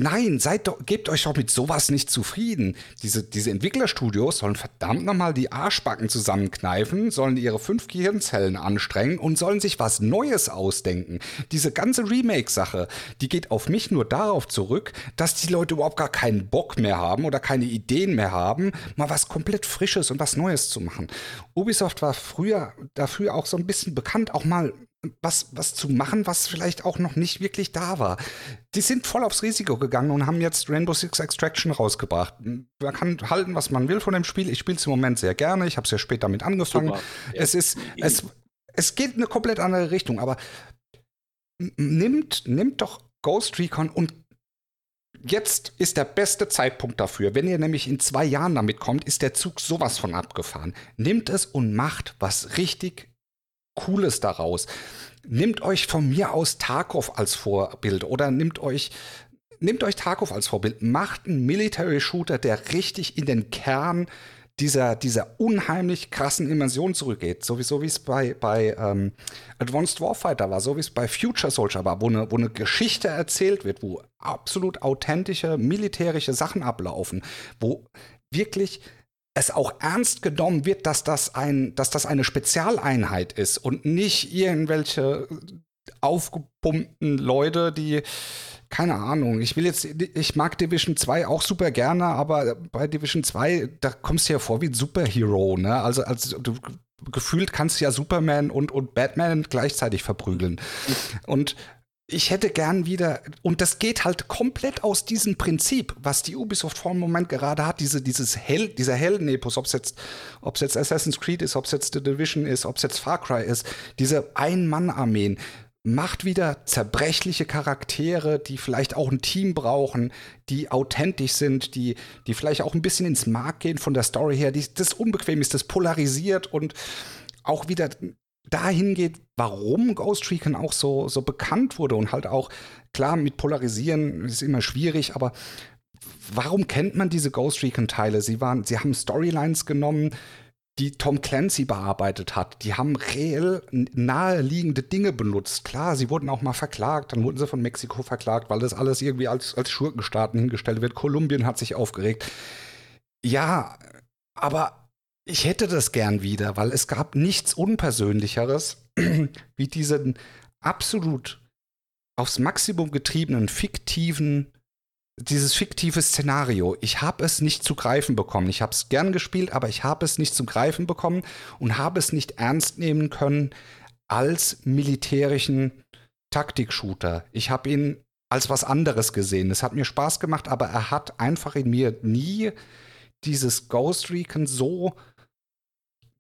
[SPEAKER 1] Nein, seid doch, gebt euch doch mit sowas nicht zufrieden. Diese, diese Entwicklerstudios sollen verdammt nochmal die Arschbacken zusammenkneifen, sollen ihre fünf Gehirnzellen anstrengen und sollen sich was Neues ausdenken. Diese ganze Remake-Sache, die geht auf mich nur darauf zurück, dass die Leute überhaupt gar keinen Bock mehr haben oder keine Ideen mehr haben, mal was komplett Frisches und was Neues zu machen. Ubisoft war früher dafür auch so ein bisschen bekannt, auch mal was, was zu machen, was vielleicht auch noch nicht wirklich da war. Die sind voll aufs Risiko gegangen und haben jetzt Rainbow Six Extraction rausgebracht. Man kann halten, was man will von dem Spiel. Ich spiele es im Moment sehr gerne. Ich habe es ja später damit angefangen. Ja. Es ist, es, es geht in eine komplett andere Richtung, aber nimmt, nimmt doch Ghost Recon und jetzt ist der beste Zeitpunkt dafür. Wenn ihr nämlich in zwei Jahren damit kommt, ist der Zug sowas von abgefahren. Nimmt es und macht was richtig Cooles daraus. Nehmt euch von mir aus Tarkov als Vorbild oder nehmt euch nehmt euch Tarkov als Vorbild, macht einen Military Shooter, der richtig in den Kern dieser, dieser unheimlich krassen Immersion zurückgeht. Sowieso wie es bei, bei ähm, Advanced Warfighter war, so wie es bei Future Soldier war, wo eine, wo eine Geschichte erzählt wird, wo absolut authentische militärische Sachen ablaufen, wo wirklich es auch ernst genommen wird, dass das, ein, dass das eine Spezialeinheit ist und nicht irgendwelche aufgepumpten Leute, die keine Ahnung, ich will jetzt, ich mag Division 2 auch super gerne, aber bei Division 2, da kommst du ja vor wie ein Superhero, ne? Also, also du, gefühlt kannst du ja Superman und, und Batman gleichzeitig verprügeln. Und ich hätte gern wieder, und das geht halt komplett aus diesem Prinzip, was die Ubisoft vor dem Moment gerade hat, diese, dieses Hel dieser Heldenepos, ob es jetzt, ob's jetzt Assassin's Creed ist, ob es jetzt The Division ist, ob es jetzt Far Cry ist, diese Ein-Mann-Armeen, macht wieder zerbrechliche Charaktere, die vielleicht auch ein Team brauchen, die authentisch sind, die, die vielleicht auch ein bisschen ins Mark gehen von der Story her, die, das unbequem ist, das polarisiert und auch wieder dahin geht, warum Ghost Recon auch so, so bekannt wurde und halt auch, klar, mit Polarisieren ist immer schwierig, aber warum kennt man diese Ghost Recon-Teile? Sie sie haben Storylines genommen, die Tom Clancy bearbeitet hat. Die haben reell naheliegende Dinge benutzt. Klar, sie wurden auch mal verklagt, dann wurden sie von Mexiko verklagt, weil das alles irgendwie als, als Schurkenstaaten hingestellt wird. Kolumbien hat sich aufgeregt. Ja, aber ich hätte das gern wieder, weil es gab nichts Unpersönlicheres wie diesen absolut aufs Maximum getriebenen, fiktiven, dieses fiktive Szenario. Ich habe es nicht zu greifen bekommen. Ich habe es gern gespielt, aber ich habe es nicht zu greifen bekommen und habe es nicht ernst nehmen können als militärischen Taktik-Shooter. Ich habe ihn als was anderes gesehen. Es hat mir Spaß gemacht, aber er hat einfach in mir nie dieses Ghost Recon so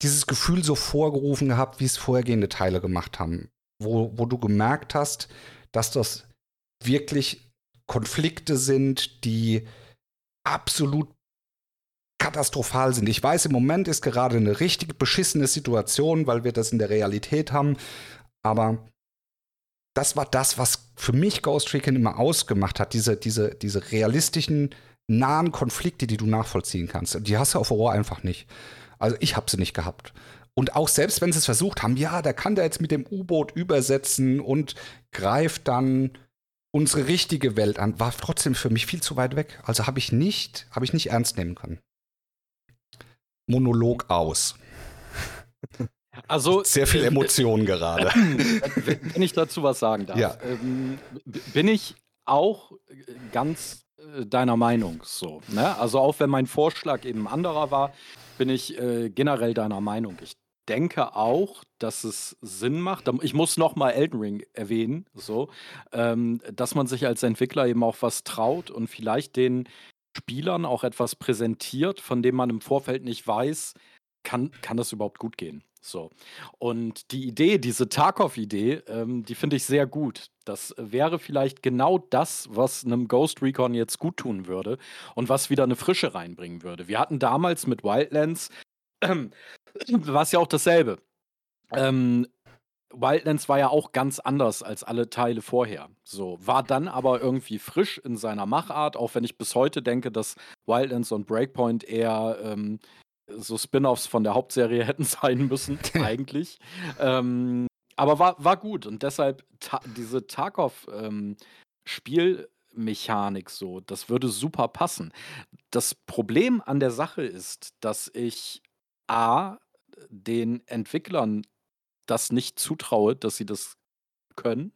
[SPEAKER 1] dieses Gefühl so vorgerufen gehabt, wie es vorhergehende Teile gemacht haben. wo, wo du gemerkt hast, dass das wirklich Konflikte sind, die absolut katastrophal sind. Ich weiß, im Moment ist gerade eine richtig beschissene Situation, weil wir das in der Realität haben. Aber das war das, was für mich Ghost Recon immer ausgemacht hat. Diese, diese, diese realistischen, nahen Konflikte, die du nachvollziehen kannst. Die hast du auf Horror einfach nicht. Also ich habe sie nicht gehabt. Und auch selbst wenn sie es versucht haben, ja, da kann der jetzt mit dem U-Boot übersetzen und greift dann unsere richtige Welt an, war trotzdem für mich viel zu weit weg. Also habe ich nicht, habe ich nicht ernst nehmen können. Monolog aus.
[SPEAKER 3] Also
[SPEAKER 1] sehr viel äh, Emotion gerade.
[SPEAKER 3] Wenn ich dazu was sagen darf, ja. ähm, bin ich auch ganz äh, deiner Meinung so. Ne? Also auch wenn mein Vorschlag eben anderer war, bin ich äh, generell deiner Meinung. Ich denke auch, dass es Sinn macht. Ich muss noch mal Elden Ring erwähnen, so, ähm, dass man sich als Entwickler eben auch was traut und vielleicht den Spielern auch etwas präsentiert, von dem man im Vorfeld nicht weiß, kann, kann das überhaupt gut gehen. So. Und die Idee, diese Tarkov-Idee, ähm, die finde ich sehr gut. Das wäre vielleicht genau das, was einem Ghost Recon jetzt gut tun würde und was wieder eine Frische reinbringen würde. Wir hatten damals mit Wildlands, äh, war es ja auch dasselbe. Ähm, Wildlands war ja auch ganz anders als alle Teile vorher. So, war dann aber irgendwie frisch in seiner Machart, auch wenn ich bis heute denke, dass Wildlands und Breakpoint eher ähm, so Spin-offs von der Hauptserie hätten sein müssen, eigentlich. ähm, aber war, war gut und deshalb ta diese Tarkov-Spielmechanik ähm, so, das würde super passen. Das Problem an der Sache ist, dass ich A, den Entwicklern das nicht zutraue, dass sie das können.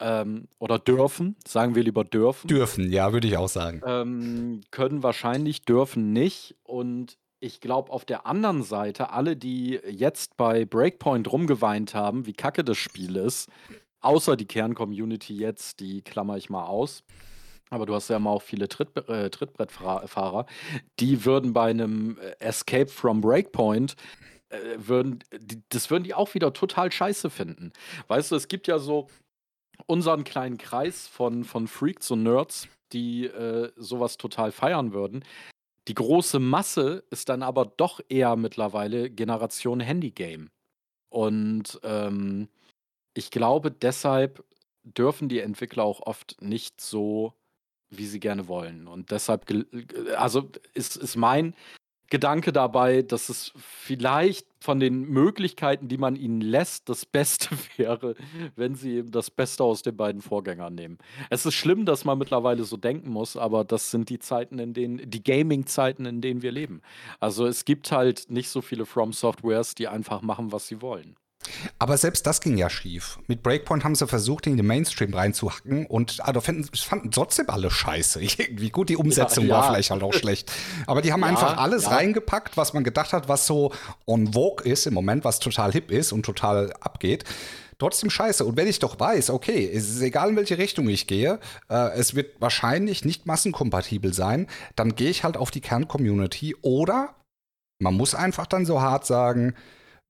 [SPEAKER 3] Ähm, oder dürfen, sagen wir lieber dürfen.
[SPEAKER 1] Dürfen, ja, würde ich auch sagen.
[SPEAKER 3] Ähm, können wahrscheinlich, dürfen nicht. Und ich glaube, auf der anderen Seite, alle, die jetzt bei Breakpoint rumgeweint haben, wie kacke das Spiel ist, außer die Kern-Community jetzt, die klammer ich mal aus. Aber du hast ja immer auch viele Tritt, äh, Trittbrettfahrer, die würden bei einem Escape from Breakpoint äh, würden, das würden die auch wieder total scheiße finden. Weißt du, es gibt ja so unseren kleinen Kreis von, von Freaks und Nerds, die äh, sowas total feiern würden. Die große Masse ist dann aber doch eher mittlerweile Generation Handygame. Und ähm, ich glaube, deshalb dürfen die Entwickler auch oft nicht so, wie sie gerne wollen. Und deshalb, also ist, ist mein Gedanke dabei, dass es vielleicht von den Möglichkeiten, die man ihnen lässt, das Beste wäre, wenn sie eben das Beste aus den beiden Vorgängern nehmen. Es ist schlimm, dass man mittlerweile so denken muss, aber das sind die Zeiten, in denen, die Gaming-Zeiten, in denen wir leben. Also es gibt halt nicht so viele From Softwares, die einfach machen, was sie wollen.
[SPEAKER 1] Aber selbst das ging ja schief. Mit Breakpoint haben sie versucht, in den Mainstream reinzuhacken und also fanden, fanden trotzdem alle scheiße. Irgendwie gut, die Umsetzung ja, ja. war vielleicht halt auch schlecht. Aber die haben ja, einfach alles reingepackt, was man gedacht hat, was so on vogue ist im Moment, was total hip ist und total abgeht. Trotzdem scheiße. Und wenn ich doch weiß, okay, es ist egal, in welche Richtung ich gehe, äh, es wird wahrscheinlich nicht massenkompatibel sein, dann gehe ich halt auf die Kern-Community oder man muss einfach dann so hart sagen,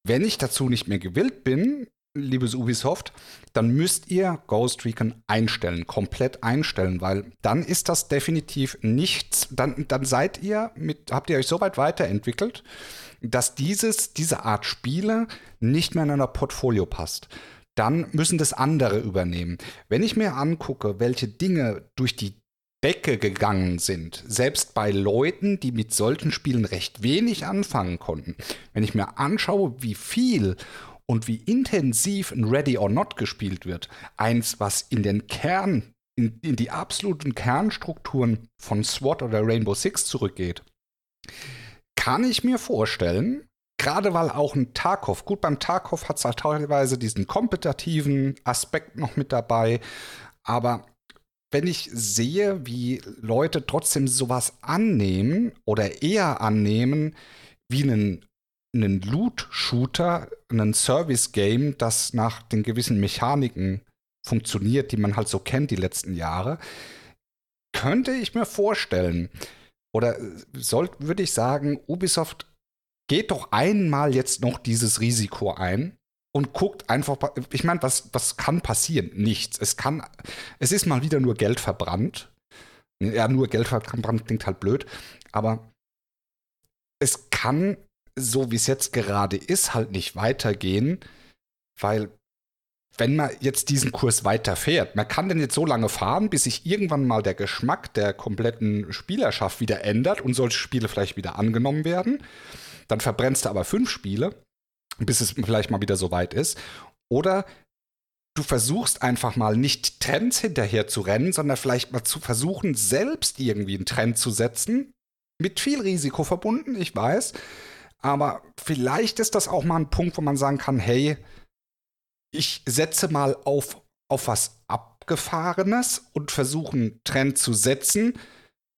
[SPEAKER 1] wenn ich dazu nicht mehr gewillt bin, liebes Ubisoft, dann müsst ihr Ghost Recon einstellen, komplett einstellen, weil dann ist das definitiv nichts, dann, dann seid ihr mit, habt ihr euch so weit weiterentwickelt, dass dieses, diese Art Spiele nicht mehr in euer Portfolio passt. Dann müssen das andere übernehmen. Wenn ich mir angucke, welche Dinge durch die Decke gegangen sind, selbst bei Leuten, die mit solchen Spielen recht wenig anfangen konnten. Wenn ich mir anschaue, wie viel und wie intensiv ein Ready or Not gespielt wird, eins, was in den Kern, in, in die absoluten Kernstrukturen von SWAT oder Rainbow Six zurückgeht, kann ich mir vorstellen, gerade weil auch ein Tarkov, gut, beim Tarkov hat es halt teilweise diesen kompetitiven Aspekt noch mit dabei, aber wenn ich sehe, wie Leute trotzdem sowas annehmen oder eher annehmen wie einen, einen Loot-Shooter, einen Service-Game, das nach den gewissen Mechaniken funktioniert, die man halt so kennt die letzten Jahre, könnte ich mir vorstellen, oder soll, würde ich sagen, Ubisoft geht doch einmal jetzt noch dieses Risiko ein und guckt einfach, ich meine, was, was kann passieren? Nichts. Es kann, es ist mal wieder nur Geld verbrannt. Ja, nur Geld verbrannt klingt halt blöd, aber es kann, so wie es jetzt gerade ist, halt nicht weitergehen, weil wenn man jetzt diesen Kurs weiterfährt, man kann den jetzt so lange fahren, bis sich irgendwann mal der Geschmack der kompletten Spielerschaft wieder ändert und solche Spiele vielleicht wieder angenommen werden. Dann verbrennst du aber fünf Spiele, bis es vielleicht mal wieder so weit ist. Oder du versuchst einfach mal nicht Trends hinterher zu rennen, sondern vielleicht mal zu versuchen, selbst irgendwie einen Trend zu setzen. Mit viel Risiko verbunden, ich weiß. Aber vielleicht ist das auch mal ein Punkt, wo man sagen kann, hey, ich setze mal auf, auf was Abgefahrenes und versuche einen Trend zu setzen.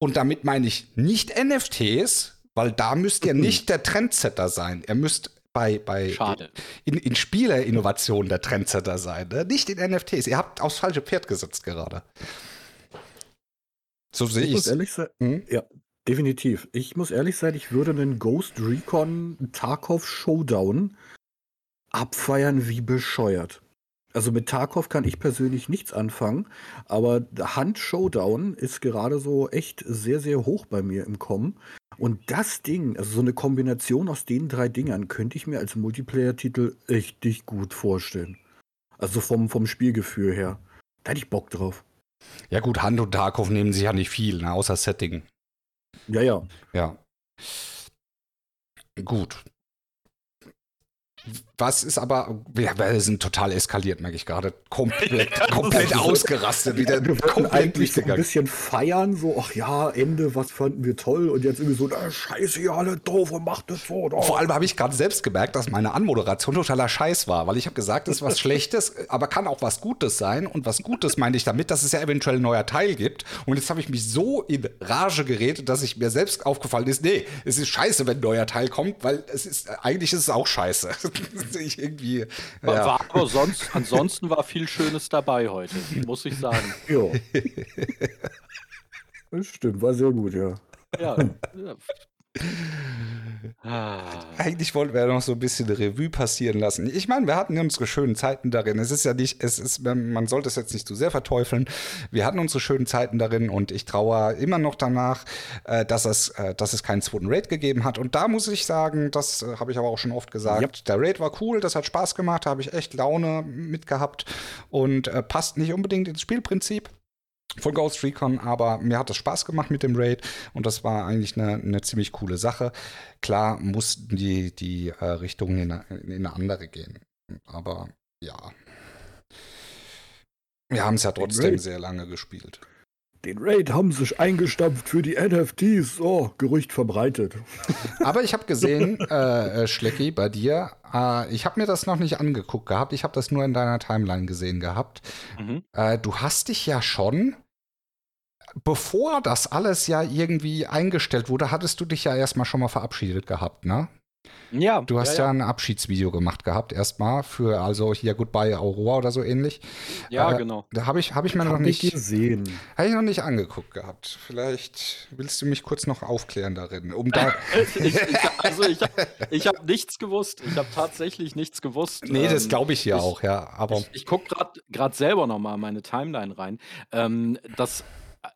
[SPEAKER 1] Und damit meine ich nicht NFTs, weil da müsst ihr mhm. nicht der Trendsetter sein. Ihr müsst bei, bei
[SPEAKER 3] Schade.
[SPEAKER 1] in, in Spielerinnovationen der Trendsetter sein, ne? nicht in NFTs. Ihr habt aufs falsche Pferd gesetzt gerade.
[SPEAKER 2] So sehe ich es. ehrlich sein, hm? ja, definitiv. Ich muss ehrlich sein, ich würde einen Ghost Recon Tarkov Showdown abfeiern wie bescheuert. Also mit Tarkov kann ich persönlich nichts anfangen, aber Hand Showdown ist gerade so echt sehr, sehr hoch bei mir im Kommen. Und das Ding, also so eine Kombination aus den drei Dingern, könnte ich mir als Multiplayer-Titel richtig gut vorstellen. Also vom, vom Spielgefühl her. Da hätte ich Bock drauf.
[SPEAKER 1] Ja, gut, Hand und Tarkov nehmen sich ja nicht viel, ne, außer Setting.
[SPEAKER 2] Ja, ja.
[SPEAKER 1] Ja. Gut. Was ist aber, wir, wir sind total eskaliert, merke ich gerade. Komplett, komplett ausgerastet. Wieder
[SPEAKER 2] wir komplett eigentlich so ein bisschen feiern, so, ach ja, Ende, was fanden wir toll und jetzt irgendwie so, na, scheiße, ihr alle doof und macht das so.
[SPEAKER 1] Doch. Vor allem habe ich gerade selbst gemerkt, dass meine Anmoderation totaler Scheiß war, weil ich habe gesagt, es ist was Schlechtes, aber kann auch was Gutes sein. Und was Gutes meine ich damit, dass es ja eventuell ein neuer Teil gibt. Und jetzt habe ich mich so in Rage geredet, dass ich mir selbst aufgefallen ist, nee, es ist scheiße, wenn ein neuer Teil kommt, weil es ist, eigentlich ist es auch scheiße. ich irgendwie.
[SPEAKER 3] Ja. War, aber sonst, ansonsten war viel Schönes dabei heute, muss ich sagen.
[SPEAKER 2] Ja. Das stimmt, war sehr gut, ja.
[SPEAKER 3] Ja, ja.
[SPEAKER 1] Eigentlich wollten wir noch so ein bisschen Revue passieren lassen. Ich meine, wir hatten unsere schönen Zeiten darin. Es ist ja nicht, es ist, man sollte es jetzt nicht zu sehr verteufeln. Wir hatten unsere schönen Zeiten darin und ich traue immer noch danach, äh, dass es, äh, dass es keinen zweiten Raid gegeben hat. Und da muss ich sagen, das äh, habe ich aber auch schon oft gesagt. Yep. Der Raid war cool, das hat Spaß gemacht, da habe ich echt Laune mitgehabt und passt nicht unbedingt ins Spielprinzip von Ghost Recon, aber mir hat es Spaß gemacht mit dem Raid und das war eigentlich eine, eine ziemlich coole Sache. Klar mussten die, die äh, Richtungen in, in eine andere gehen, aber ja. Wir haben es ja trotzdem sehr lange gespielt.
[SPEAKER 2] Den Raid haben sich eingestampft für die NFTs. Oh, Gerücht verbreitet.
[SPEAKER 1] Aber ich habe gesehen, äh, äh, Schlecki, bei dir, äh, ich habe mir das noch nicht angeguckt gehabt. Ich habe das nur in deiner Timeline gesehen gehabt. Mhm. Äh, du hast dich ja schon bevor das alles ja irgendwie eingestellt wurde, hattest du dich ja erstmal schon mal verabschiedet gehabt, ne?
[SPEAKER 3] Ja.
[SPEAKER 1] Du hast ja, ja. ja, ein Abschiedsvideo gemacht gehabt, erstmal für, also hier Goodbye Aurora oder so ähnlich.
[SPEAKER 3] Ja, äh, genau.
[SPEAKER 1] Da habe ich, hab ich mir hab noch nicht
[SPEAKER 2] gesehen.
[SPEAKER 1] Habe ich noch nicht angeguckt gehabt. Vielleicht willst du mich kurz noch aufklären darin. Um da
[SPEAKER 3] ich, ich, also ich habe ich hab nichts gewusst. Ich habe tatsächlich nichts gewusst.
[SPEAKER 1] Nee, das ähm, glaube ich ja ich, auch, ja. Aber
[SPEAKER 3] ich, ich gucke gerade selber noch mal meine Timeline rein. Ähm, das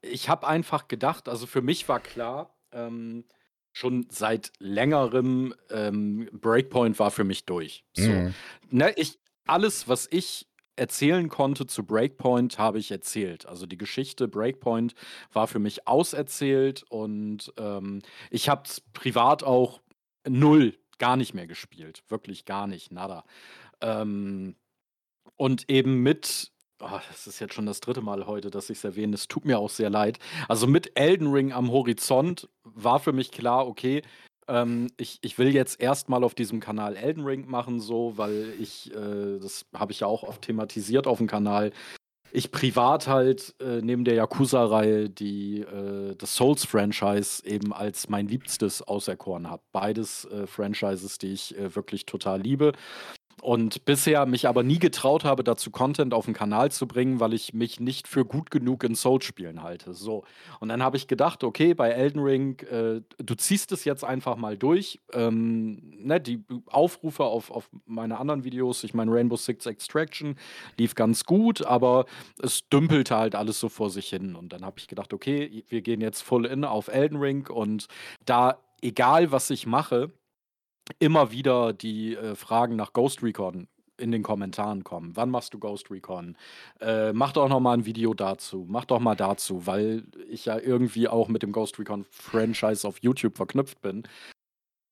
[SPEAKER 3] ich habe einfach gedacht, also für mich war klar, ähm, schon seit längerem, ähm, Breakpoint war für mich durch. So. Mhm. Ne, ich, alles, was ich erzählen konnte zu Breakpoint, habe ich erzählt. Also die Geschichte Breakpoint war für mich auserzählt und ähm, ich habe es privat auch null, gar nicht mehr gespielt. Wirklich gar nicht, nada. Ähm, und eben mit Oh, das ist jetzt schon das dritte Mal heute, dass ich es erwähne. Es tut mir auch sehr leid. Also mit Elden Ring am Horizont war für mich klar, okay, ähm, ich, ich will jetzt erstmal auf diesem Kanal Elden Ring machen, so, weil ich, äh, das habe ich ja auch oft thematisiert auf dem Kanal, ich privat halt äh, neben der Yakuza-Reihe die äh, das Souls-Franchise eben als mein Liebstes auserkoren habe. Beides äh, Franchises, die ich äh, wirklich total liebe. Und bisher mich aber nie getraut habe, dazu Content auf den Kanal zu bringen, weil ich mich nicht für gut genug in Souls-Spielen halte. So. Und dann habe ich gedacht, okay, bei Elden Ring, äh, du ziehst es jetzt einfach mal durch. Ähm, ne, die Aufrufe auf, auf meine anderen Videos, ich meine Rainbow Six Extraction, lief ganz gut, aber es dümpelte halt alles so vor sich hin. Und dann habe ich gedacht, okay, wir gehen jetzt full in auf Elden Ring und da, egal was ich mache, immer wieder die äh, Fragen nach Ghost Recon in den Kommentaren kommen. Wann machst du Ghost Recon? Äh, mach doch noch mal ein Video dazu. Mach doch mal dazu, weil ich ja irgendwie auch mit dem Ghost Recon Franchise auf YouTube verknüpft bin.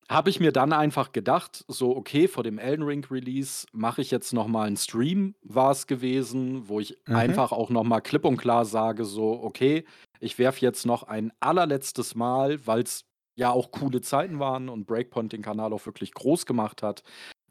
[SPEAKER 3] Habe ich mir dann einfach gedacht, so okay, vor dem Elden Ring Release mache ich jetzt noch mal einen Stream, war es gewesen, wo ich mhm. einfach auch noch mal klipp und klar sage, so okay, ich werfe jetzt noch ein allerletztes Mal, weil es ja auch coole Zeiten waren und Breakpoint den Kanal auch wirklich groß gemacht hat,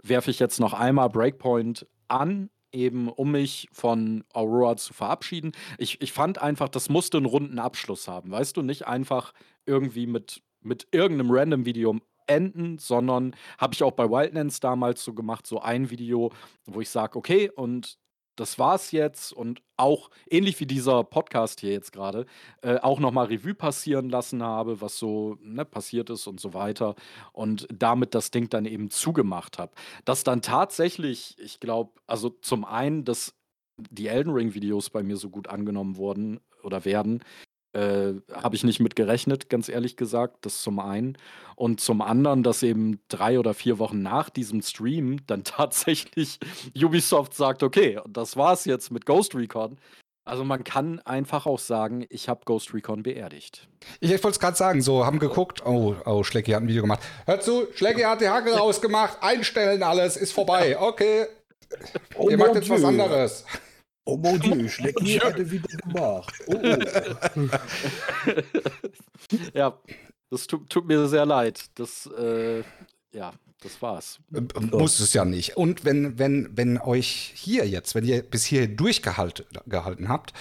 [SPEAKER 3] werfe ich jetzt noch einmal Breakpoint an, eben um mich von Aurora zu verabschieden. Ich, ich fand einfach, das musste einen runden Abschluss haben, weißt du, nicht einfach irgendwie mit, mit irgendeinem random Video enden, sondern habe ich auch bei Wildlands damals so gemacht, so ein Video, wo ich sage, okay, und das war's jetzt und auch ähnlich wie dieser Podcast hier jetzt gerade, äh, auch nochmal Revue passieren lassen habe, was so ne, passiert ist und so weiter und damit das Ding dann eben zugemacht habe. Dass dann tatsächlich, ich glaube, also zum einen, dass die Elden Ring Videos bei mir so gut angenommen wurden oder werden, äh, habe ich nicht mit gerechnet, ganz ehrlich gesagt. Das zum einen. Und zum anderen, dass eben drei oder vier Wochen nach diesem Stream dann tatsächlich Ubisoft sagt, okay, das war's jetzt mit Ghost Recon. Also man kann einfach auch sagen, ich habe Ghost Recon beerdigt.
[SPEAKER 1] Ich, ich wollte es gerade sagen, so haben geguckt, oh, oh, Schlecki hat ein Video gemacht. Hör zu, Schlecki hat die Hacke rausgemacht, einstellen alles, ist vorbei, okay. Oh, Ihr macht jetzt was anderes.
[SPEAKER 2] Oh mon Dieu, Schlecki hatte wieder gemacht. Oh, oh.
[SPEAKER 3] ja, das tut, tut, mir sehr leid. Das, äh, ja, das war's.
[SPEAKER 1] Äh, muss es ja nicht. Und wenn, wenn, wenn euch hier jetzt, wenn ihr bis hier durchgehalten habt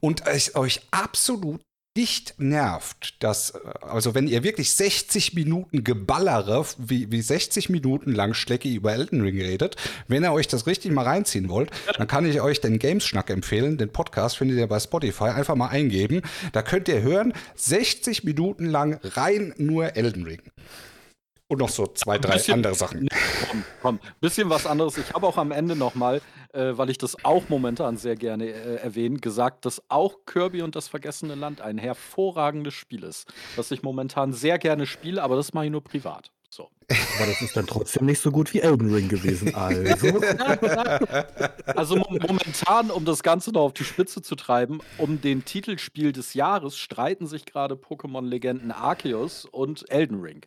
[SPEAKER 1] und es euch absolut nicht nervt, dass, also wenn ihr wirklich 60 Minuten Geballere, wie, wie 60 Minuten lang Schlecki über Elden Ring redet, wenn ihr euch das richtig mal reinziehen wollt, dann kann ich euch den Games-Schnack empfehlen. Den Podcast findet ihr bei Spotify. Einfach mal eingeben. Da könnt ihr hören, 60 Minuten lang rein nur Elden Ring. Und noch so zwei, drei bisschen, andere Sachen.
[SPEAKER 3] Komm, komm, bisschen was anderes. Ich habe auch am Ende nochmal, äh, weil ich das auch momentan sehr gerne äh, erwähne, gesagt, dass auch Kirby und das vergessene Land ein hervorragendes Spiel ist. Was ich momentan sehr gerne spiele, aber das mache ich nur privat. So.
[SPEAKER 2] Aber das ist dann trotzdem nicht so gut wie Elden Ring gewesen. Also,
[SPEAKER 3] also momentan, um das Ganze noch auf die Spitze zu treiben, um den Titelspiel des Jahres streiten sich gerade Pokémon-Legenden Arceus und Elden Ring.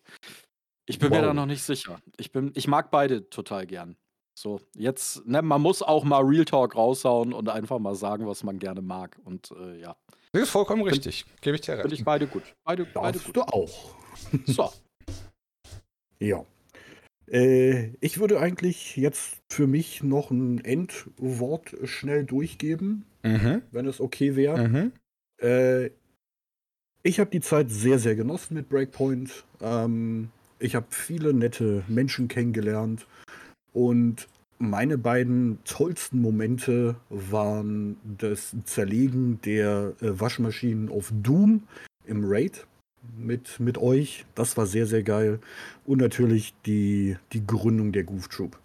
[SPEAKER 3] Ich bin wow. mir da noch nicht sicher. Ich, bin, ich mag beide total gern. So, jetzt, ne, man muss auch mal Real Talk raushauen und einfach mal sagen, was man gerne mag. Und äh, ja.
[SPEAKER 1] Das ist vollkommen richtig. Gebe ich dir recht.
[SPEAKER 3] Finde ich beide gut. Beide,
[SPEAKER 2] beide
[SPEAKER 3] gut.
[SPEAKER 2] du auch. So. ja. Äh, ich würde eigentlich jetzt für mich noch ein Endwort schnell durchgeben, mhm. wenn es okay wäre. Mhm. Äh, ich habe die Zeit sehr, sehr genossen mit Breakpoint. Ähm, ich habe viele nette Menschen kennengelernt und meine beiden tollsten Momente waren das Zerlegen der äh, Waschmaschinen auf Doom im Raid mit, mit euch. Das war sehr, sehr geil. Und natürlich die, die Gründung der Goof Troop.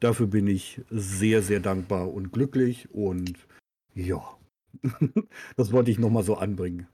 [SPEAKER 2] Dafür bin ich sehr, sehr dankbar und glücklich. Und ja, das wollte ich nochmal so anbringen.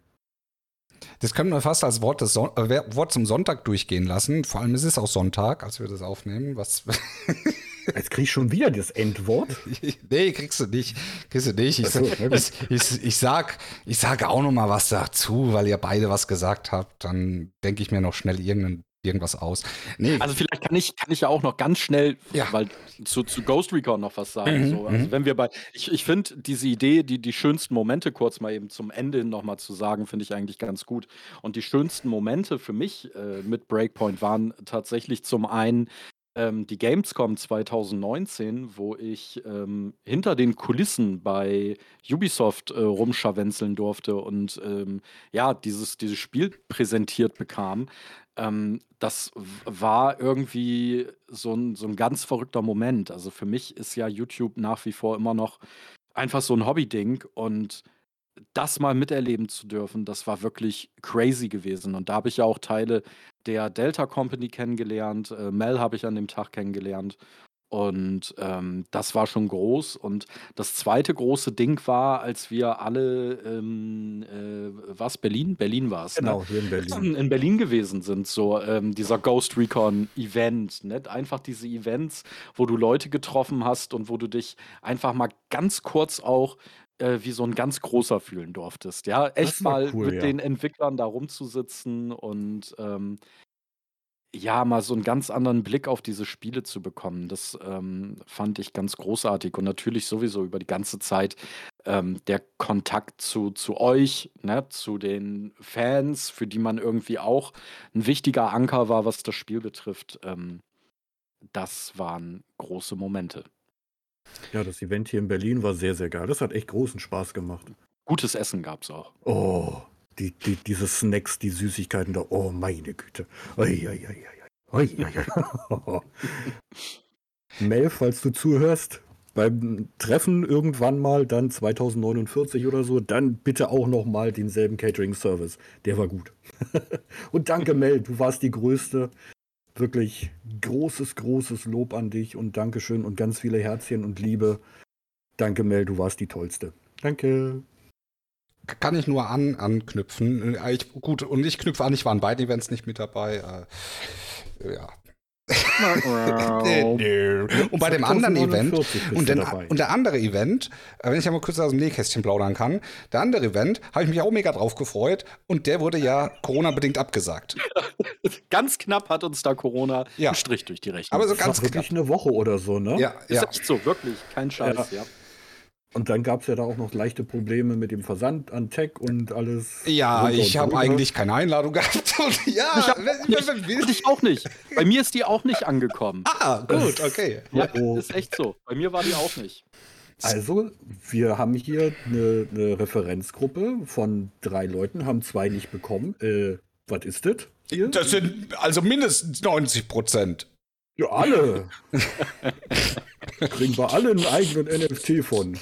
[SPEAKER 1] Das können wir fast als Wort, des Son äh, Wort zum Sonntag durchgehen lassen. Vor allem ist es auch Sonntag, als wir das aufnehmen. Was
[SPEAKER 2] Jetzt krieg ich schon wieder das Endwort.
[SPEAKER 1] nee, kriegst du nicht. Kriegst du nicht. Ich, so, ich, ich, ich, sag, ich sage auch noch mal was dazu, weil ihr beide was gesagt habt. Dann denke ich mir noch schnell irgendeinen irgendwas aus.
[SPEAKER 3] Nee. Also vielleicht kann ich, kann ich ja auch noch ganz schnell, ja. weil zu, zu Ghost Recon noch was sagen. Mhm, so. Also mhm. wenn wir bei, ich, ich finde diese Idee, die, die schönsten Momente kurz mal eben zum Ende nochmal zu sagen, finde ich eigentlich ganz gut. Und die schönsten Momente für mich äh, mit Breakpoint waren tatsächlich zum einen ähm, die Gamescom 2019, wo ich ähm, hinter den Kulissen bei Ubisoft äh, rumscharwenzeln durfte und ähm, ja, dieses, dieses Spiel präsentiert bekam. Ähm, das war irgendwie so ein, so ein ganz verrückter Moment. Also für mich ist ja YouTube nach wie vor immer noch einfach so ein Hobby-Ding und das mal miterleben zu dürfen, das war wirklich crazy gewesen. Und da habe ich ja auch Teile der Delta Company kennengelernt. Äh, Mel habe ich an dem Tag kennengelernt. Und ähm, das war schon groß. Und das zweite große Ding war, als wir alle, ähm, äh, was Berlin? Berlin war es.
[SPEAKER 2] Ne? Genau, ne? hier in Berlin.
[SPEAKER 3] In Berlin gewesen sind, so ähm, dieser Ghost Recon Event. Ne? Einfach diese Events, wo du Leute getroffen hast und wo du dich einfach mal ganz kurz auch äh, wie so ein ganz großer fühlen durftest. Ja, echt mal cool, mit ja. den Entwicklern da rumzusitzen und ähm, ja, mal so einen ganz anderen Blick auf diese Spiele zu bekommen. Das ähm, fand ich ganz großartig und natürlich sowieso über die ganze Zeit ähm, der Kontakt zu, zu euch, ne, zu den Fans, für die man irgendwie auch ein wichtiger Anker war, was das Spiel betrifft. Ähm, das waren große Momente.
[SPEAKER 2] Ja, das Event hier in Berlin war sehr, sehr geil. Das hat echt großen Spaß gemacht.
[SPEAKER 3] Gutes Essen gab es auch.
[SPEAKER 2] Oh, die, die, diese Snacks, die Süßigkeiten da. Oh, meine Güte. Oi, oi, oi, Mel, falls du zuhörst, beim Treffen irgendwann mal, dann 2049 oder so, dann bitte auch noch mal denselben Catering-Service. Der war gut. Und danke, Mel, du warst die Größte wirklich großes, großes Lob an dich und Dankeschön und ganz viele Herzchen und Liebe. Danke, Mel, du warst die Tollste. Danke.
[SPEAKER 1] Kann ich nur an, anknüpfen. Äh, ich, gut, und ich knüpfe an, ich war an beiden Events nicht mit dabei. Äh, ja, und bei dem anderen Event, und, den, und, der andere Event, wenn ich ja mal kurz aus dem Nähkästchen plaudern kann, der andere Event, habe ich mich auch mega drauf gefreut und der wurde ja Corona-bedingt abgesagt.
[SPEAKER 3] ganz knapp hat uns da Corona ja. einen Strich durch die Rechnung.
[SPEAKER 2] Aber so ganz knapp. wirklich eine Woche oder so, ne?
[SPEAKER 3] Ja, ist ja. echt so, wirklich, kein Scheiß, ja. ja.
[SPEAKER 2] Und dann gab es ja da auch noch leichte Probleme mit dem Versand an Tech und alles.
[SPEAKER 1] Ja, ich habe eigentlich keine Einladung gehabt. ja,
[SPEAKER 3] ich, hab nicht, ich auch nicht. Bei mir ist die auch nicht angekommen.
[SPEAKER 1] Ah, gut, okay.
[SPEAKER 3] Ja, oh. ist echt so. Bei mir war die auch nicht.
[SPEAKER 2] Also, wir haben hier eine, eine Referenzgruppe von drei Leuten, haben zwei nicht bekommen. Äh, was ist das?
[SPEAKER 1] Das sind also mindestens 90 Prozent.
[SPEAKER 2] Ja, alle. Kriegen wir alle einen eigenen NFT von.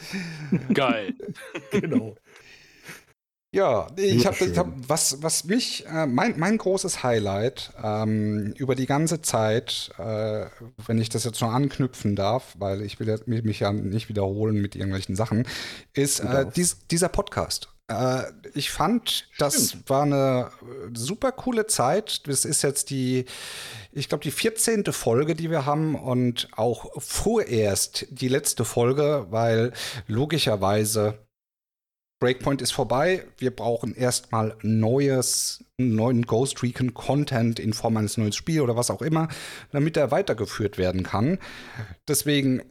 [SPEAKER 3] Geil.
[SPEAKER 2] genau.
[SPEAKER 1] Ja, ich habe hab, was, was mich, äh, mein, mein großes Highlight ähm, über die ganze Zeit, äh, wenn ich das jetzt noch anknüpfen darf, weil ich will mich ja nicht wiederholen mit irgendwelchen Sachen, ist äh, dies, dieser Podcast. Äh, ich fand, das Stimmt. war eine super coole Zeit. Das ist jetzt die, ich glaube, die 14. Folge, die wir haben und auch vorerst die letzte Folge, weil logischerweise Breakpoint ist vorbei. Wir brauchen erstmal neues, neuen Ghost Recon Content in Form eines neuen Spiels oder was auch immer, damit er weitergeführt werden kann. Deswegen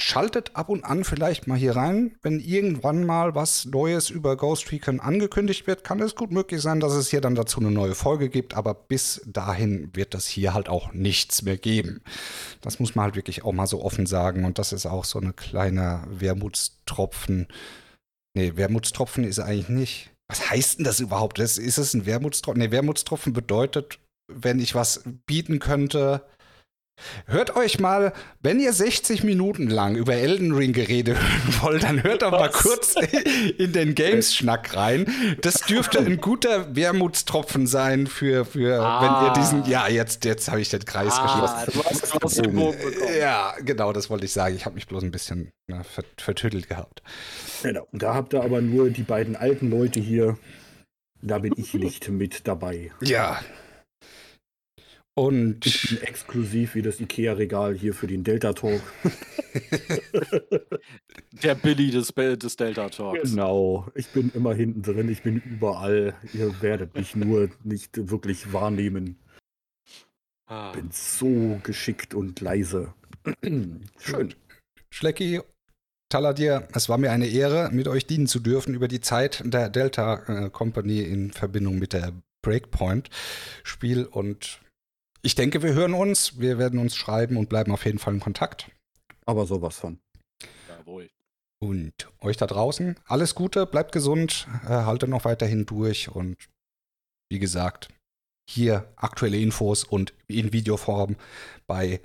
[SPEAKER 1] schaltet ab und an vielleicht mal hier rein. Wenn irgendwann mal was Neues über Ghost Recon angekündigt wird, kann es gut möglich sein, dass es hier dann dazu eine neue Folge gibt. Aber bis dahin wird es hier halt auch nichts mehr geben. Das muss man halt wirklich auch mal so offen sagen. Und das ist auch so eine kleine Wermutstropfen. Nee, Wermutstropfen ist eigentlich nicht. Was heißt denn das überhaupt? Ist, ist es ein Wermutstropfen? Nee, Wermutstropfen bedeutet, wenn ich was bieten könnte, Hört euch mal, wenn ihr 60 Minuten lang über Elden Ring Gerede hören wollt, dann hört doch mal kurz in den Games-Schnack rein. Das dürfte ein guter Wermutstropfen sein für, für ah. wenn ihr diesen. Ja, jetzt, jetzt habe ich den Kreis ah, geschlossen. ja, genau, das wollte ich sagen. Ich habe mich bloß ein bisschen na, vertüttelt gehabt.
[SPEAKER 2] Genau. Da habt ihr aber nur die beiden alten Leute hier. Da bin ich nicht mit dabei.
[SPEAKER 1] Ja, und
[SPEAKER 2] ich bin exklusiv wie das IKEA-Regal hier für den Delta Talk.
[SPEAKER 3] Der Billy des, des Delta Talks.
[SPEAKER 2] Genau, ich bin immer hinten drin, ich bin überall. Ihr werdet mich nur nicht wirklich wahrnehmen. Ah. Bin so geschickt und leise.
[SPEAKER 1] Schön. Schlecki, Taladir, es war mir eine Ehre, mit euch dienen zu dürfen über die Zeit der Delta äh, Company in Verbindung mit der Breakpoint-Spiel und ich denke, wir hören uns. Wir werden uns schreiben und bleiben auf jeden Fall in Kontakt.
[SPEAKER 2] Aber sowas von.
[SPEAKER 3] Jawohl.
[SPEAKER 1] Und euch da draußen, alles Gute, bleibt gesund, äh, haltet noch weiterhin durch und wie gesagt, hier aktuelle Infos und in Videoform bei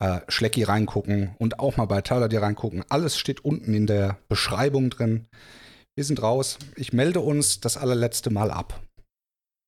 [SPEAKER 1] äh, Schlecki reingucken und auch mal bei Tyler dir reingucken. Alles steht unten in der Beschreibung drin. Wir sind raus. Ich melde uns das allerletzte Mal ab.